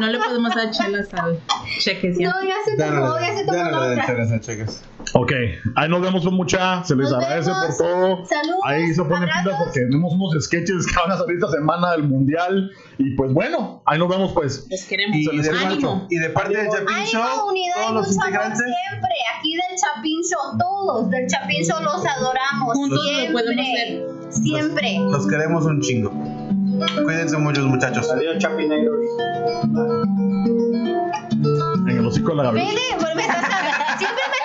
no le podemos dar chelas al cheques ya. No, ya se tomó, ya se ya tomó no la otra. cheques. Ok, ahí nos vemos con mucha, se les Nos agradece vemos. por todo. Saludos, Ahí se ponen pilas porque tenemos unos sketches que van a salir esta semana del mundial. Y pues bueno, ahí nos vemos pues. Les queremos. Y, Se les de, Ánimo. y de parte del Chapin Ánimo, Show, unidad y los integrantes, siempre. Aquí del Chapin Show, todos del Chapin Show los adoramos. Juntos lo siempre. podemos hacer. Siempre. los queremos un chingo. Cuídense muchos, muchachos. Adiós, chapinegros. En el hocico de la Gabriela. Vete, volvete, o sea, siempre me